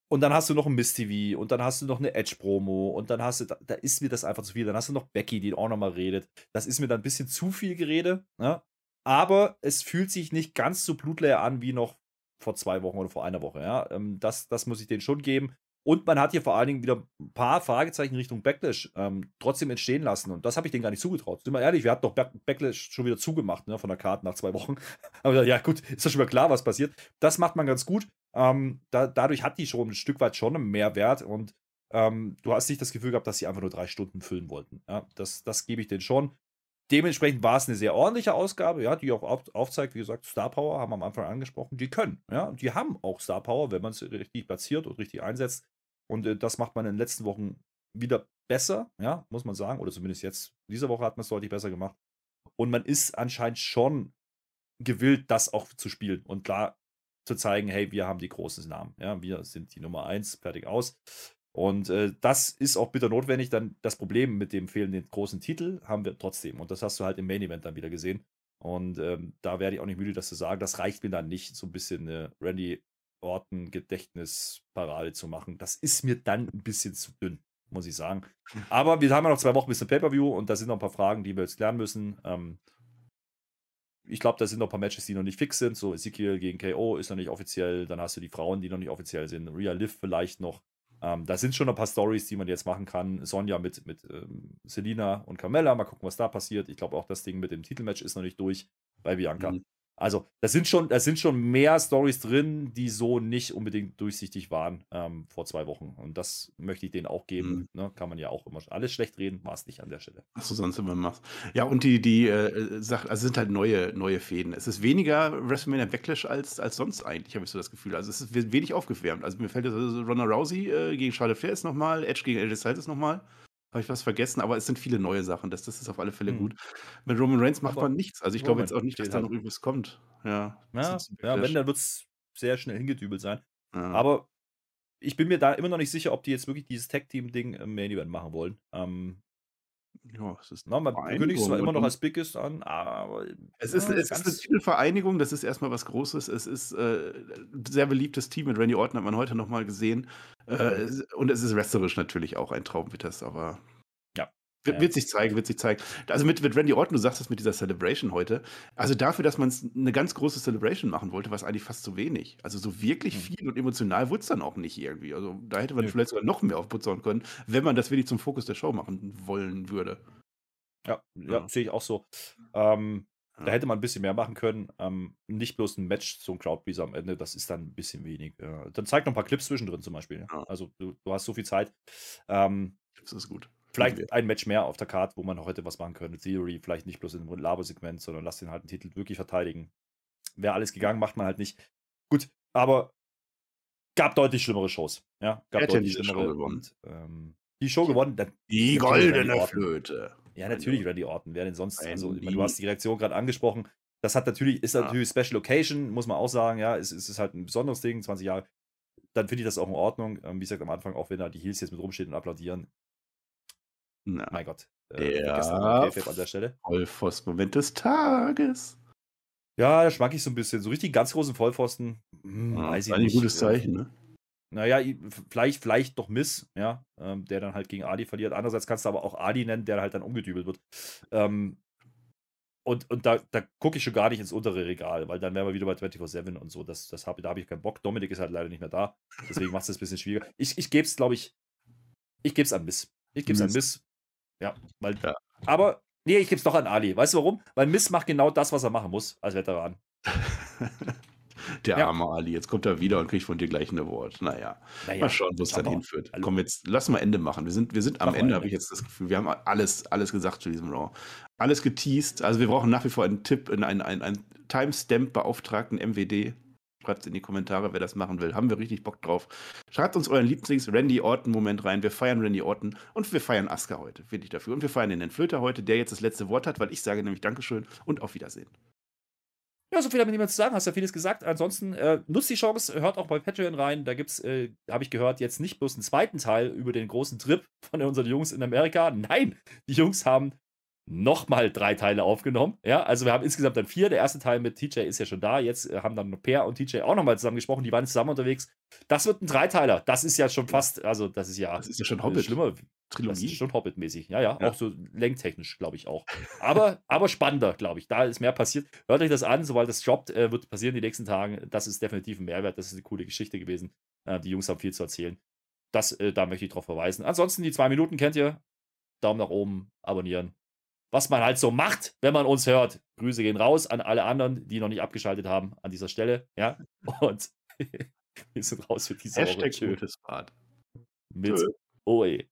und dann hast du noch ein Miss TV und dann hast du noch eine Edge-Promo und dann hast du, da, da ist mir das einfach zu viel. Dann hast du noch Becky, die auch nochmal redet. Das ist mir dann ein bisschen zu viel Gerede. Ne? Aber es fühlt sich nicht ganz so blutleer an wie noch vor zwei Wochen oder vor einer Woche. Ja? Ähm, das, das muss ich denen schon geben. Und man hat hier vor allen Dingen wieder ein paar Fragezeichen Richtung Backlash ähm, trotzdem entstehen lassen. Und das habe ich denen gar nicht zugetraut. Sind wir ehrlich, wir hatten doch Back Backlash schon wieder zugemacht ne, von der Karte nach zwei Wochen. Aber ja, gut, ist ja schon mal klar, was passiert. Das macht man ganz gut. Ähm, da, dadurch hat die schon ein Stück weit schon einen Mehrwert. Und ähm, du hast nicht das Gefühl gehabt, dass sie einfach nur drei Stunden füllen wollten. Ja, das, das gebe ich denen schon. Dementsprechend war es eine sehr ordentliche Ausgabe, ja, die auch auf, aufzeigt, wie gesagt, Star Power haben wir am Anfang angesprochen, die können, ja, die haben auch Star Power, wenn man es richtig platziert und richtig einsetzt. Und äh, das macht man in den letzten Wochen wieder besser, ja, muss man sagen, oder zumindest jetzt, diese Woche hat man es deutlich besser gemacht. Und man ist anscheinend schon gewillt, das auch zu spielen und klar zu zeigen, hey, wir haben die großen Namen, ja, wir sind die Nummer eins, fertig aus. Und äh, das ist auch bitter notwendig. Dann das Problem mit dem fehlenden großen Titel haben wir trotzdem. Und das hast du halt im Main Event dann wieder gesehen. Und ähm, da werde ich auch nicht müde, das zu sagen. Das reicht mir dann nicht, so ein bisschen eine Randy Orton Gedächtnisparade zu machen. Das ist mir dann ein bisschen zu dünn. muss ich sagen. Aber wir haben ja noch zwei Wochen bis zum Pay-Per-View und da sind noch ein paar Fragen, die wir jetzt klären müssen. Ähm, ich glaube, da sind noch ein paar Matches, die noch nicht fix sind. So Ezekiel gegen KO ist noch nicht offiziell. Dann hast du die Frauen, die noch nicht offiziell sind. Rhea Liv vielleicht noch. Ähm, da sind schon ein paar Stories, die man jetzt machen kann. Sonja mit, mit ähm, Selina und Carmella. Mal gucken, was da passiert. Ich glaube auch, das Ding mit dem Titelmatch ist noch nicht durch bei Bianca. Mhm. Also, da sind schon, da sind schon mehr Stories drin, die so nicht unbedingt durchsichtig waren ähm, vor zwei Wochen. Und das möchte ich denen auch geben. Mhm. Ne? Kann man ja auch immer alles schlecht reden, war es nicht an der Stelle. Du sonst immer machst. Ja, und die, die äh, Sachen, also sind halt neue, neue Fäden. Es ist weniger WrestleMania Backlash als, als sonst eigentlich, habe ich so das Gefühl. Also es ist wenig aufgewärmt. Also mir fällt jetzt also Ronda Rousey äh, gegen Charlotte Flair ist nochmal, Edge gegen AJ Styles ist nochmal. Habe ich was vergessen, aber es sind viele neue Sachen. Das, das ist auf alle Fälle mhm. gut. Mit Roman Reigns macht aber man nichts. Also ich glaube jetzt auch nicht, dass da noch irgendwas kommt. Ja, ja, ja wenn, dann wird es sehr schnell hingedübelt sein. Ja. Aber ich bin mir da immer noch nicht sicher, ob die jetzt wirklich dieses Tag-Team-Ding im Main Event machen wollen. Ähm, ja, es ist. Na, man kündigt es zwar immer noch als Biggest an, aber. Es ist, ja, es ist eine Titelvereinigung, das ist erstmal was Großes. Es ist äh, ein sehr beliebtes Team. Mit Randy Orton hat man heute nochmal gesehen. Äh, und es ist wrestlerisch natürlich auch ein Traum, wird das, aber. Wird, wird, sich zeigen, wird sich zeigen. Also mit, mit Randy Orton, du sagst es mit dieser Celebration heute. Also dafür, dass man eine ganz große Celebration machen wollte, war es eigentlich fast zu wenig. Also so wirklich mhm. viel und emotional wurde es dann auch nicht irgendwie. Also da hätte man ja. vielleicht sogar noch mehr aufputzern können, wenn man das wirklich zum Fokus der Show machen wollen würde. Ja, ja, ja. sehe ich auch so. Ähm, ja. Da hätte man ein bisschen mehr machen können. Ähm, nicht bloß ein Match, ein Crowdpleaser am Ende, das ist dann ein bisschen wenig. dann zeig noch ein paar Clips zwischendrin zum Beispiel. Also du, du, hast so viel Zeit. Ähm, das ist gut. Vielleicht ein Match mehr auf der Karte, wo man noch hätte was machen können. Theory, vielleicht nicht bloß in einem Labersegment, sondern lass den halt den Titel wirklich verteidigen. Wäre alles gegangen, macht man halt nicht. Gut, aber gab deutlich schlimmere Shows. Ja, gab Hätte deutlich schlimmere. Show und, ähm, die Show gewonnen. Die goldene Flöte. Ja, natürlich Randy Orton. Wer denn sonst? Also, meine, du hast die Reaktion gerade angesprochen. Das hat natürlich, ist natürlich ja. Special Occasion, muss man auch sagen. Ja, es, es ist halt ein besonderes Ding, 20 Jahre. Dann finde ich das auch in Ordnung. Ähm, wie gesagt, am Anfang, auch wenn da die Heels jetzt mit rumstehen und applaudieren, na, mein Gott. Äh, der an der Stelle. Vollpfosten-Moment des Tages. Ja, da schwank ich so ein bisschen. So richtig ganz großen Vollpfosten. Hm, ja, weiß ich ein nicht. Ein gutes Zeichen, ne? Naja, vielleicht, vielleicht doch Miss, ja, ähm, der dann halt gegen Adi verliert. Andererseits kannst du aber auch Adi nennen, der halt dann umgedübelt wird. Ähm, und, und da, da gucke ich schon gar nicht ins untere Regal, weil dann wären wir wieder bei 24-7 und so. Das, das hab, da habe ich keinen Bock. Dominik ist halt leider nicht mehr da. Deswegen macht es das ein bisschen schwieriger. Ich, ich gebe es, glaube ich, ich gebe es an Miss. Ich gebe es an Miss. Ja, weil. Ja. Aber, nee, ich gebe es doch an Ali. Weißt du warum? Weil Miss macht genau das, was er machen muss als Veteran. Der ja. arme Ali. Jetzt kommt er wieder und kriegt von dir gleich ein Award. Naja, naja mal schauen, wo es dann hinführt. Hallo. Komm, jetzt lass mal Ende machen. Wir sind, wir sind am Ende, habe ich jetzt das Gefühl. Wir haben alles, alles gesagt zu diesem Raw. Alles geteased. Also wir brauchen nach wie vor einen Tipp, einen, einen, einen Timestamp-Beauftragten MWD. Schreibt es in die Kommentare, wer das machen will. Haben wir richtig Bock drauf. Schreibt uns euren Lieblings-Randy Orton-Moment rein. Wir feiern Randy Orton und wir feiern Asuka heute. Finde ich dafür. Und wir feiern den Flöter heute, der jetzt das letzte Wort hat, weil ich sage nämlich Dankeschön und auf Wiedersehen. Ja, so viel damit niemand zu sagen, hast ja vieles gesagt. Ansonsten äh, nutzt die Chance, hört auch bei Patreon rein. Da gibt es, äh, habe ich gehört, jetzt nicht bloß einen zweiten Teil über den großen Trip von unseren Jungs in Amerika. Nein, die Jungs haben nochmal drei Teile aufgenommen. Ja, also wir haben insgesamt dann vier. Der erste Teil mit TJ ist ja schon da. Jetzt äh, haben dann Per und TJ auch nochmal zusammen gesprochen. Die waren zusammen unterwegs. Das wird ein Dreiteiler. Das ist ja schon fast, also das ist ja. Das ist ja schon Hobbit. Schlimmer. Trilogie. Das ist schon Hobbit-mäßig. Ja, ja, ja, Auch so lengtechnisch, glaube ich auch. Aber, aber spannender, glaube ich. Da ist mehr passiert. Hört euch das an. Sobald das droppt, äh, wird passieren in den nächsten Tagen. Das ist definitiv ein Mehrwert. Das ist eine coole Geschichte gewesen. Äh, die Jungs haben viel zu erzählen. Das, äh, da möchte ich drauf verweisen. Ansonsten, die zwei Minuten kennt ihr. Daumen nach oben, abonnieren was man halt so macht, wenn man uns hört. Grüße gehen raus an alle anderen, die noch nicht abgeschaltet haben an dieser Stelle. Ja, und wir sind raus für diese Hashtag Woche. Tschö. Mit OE.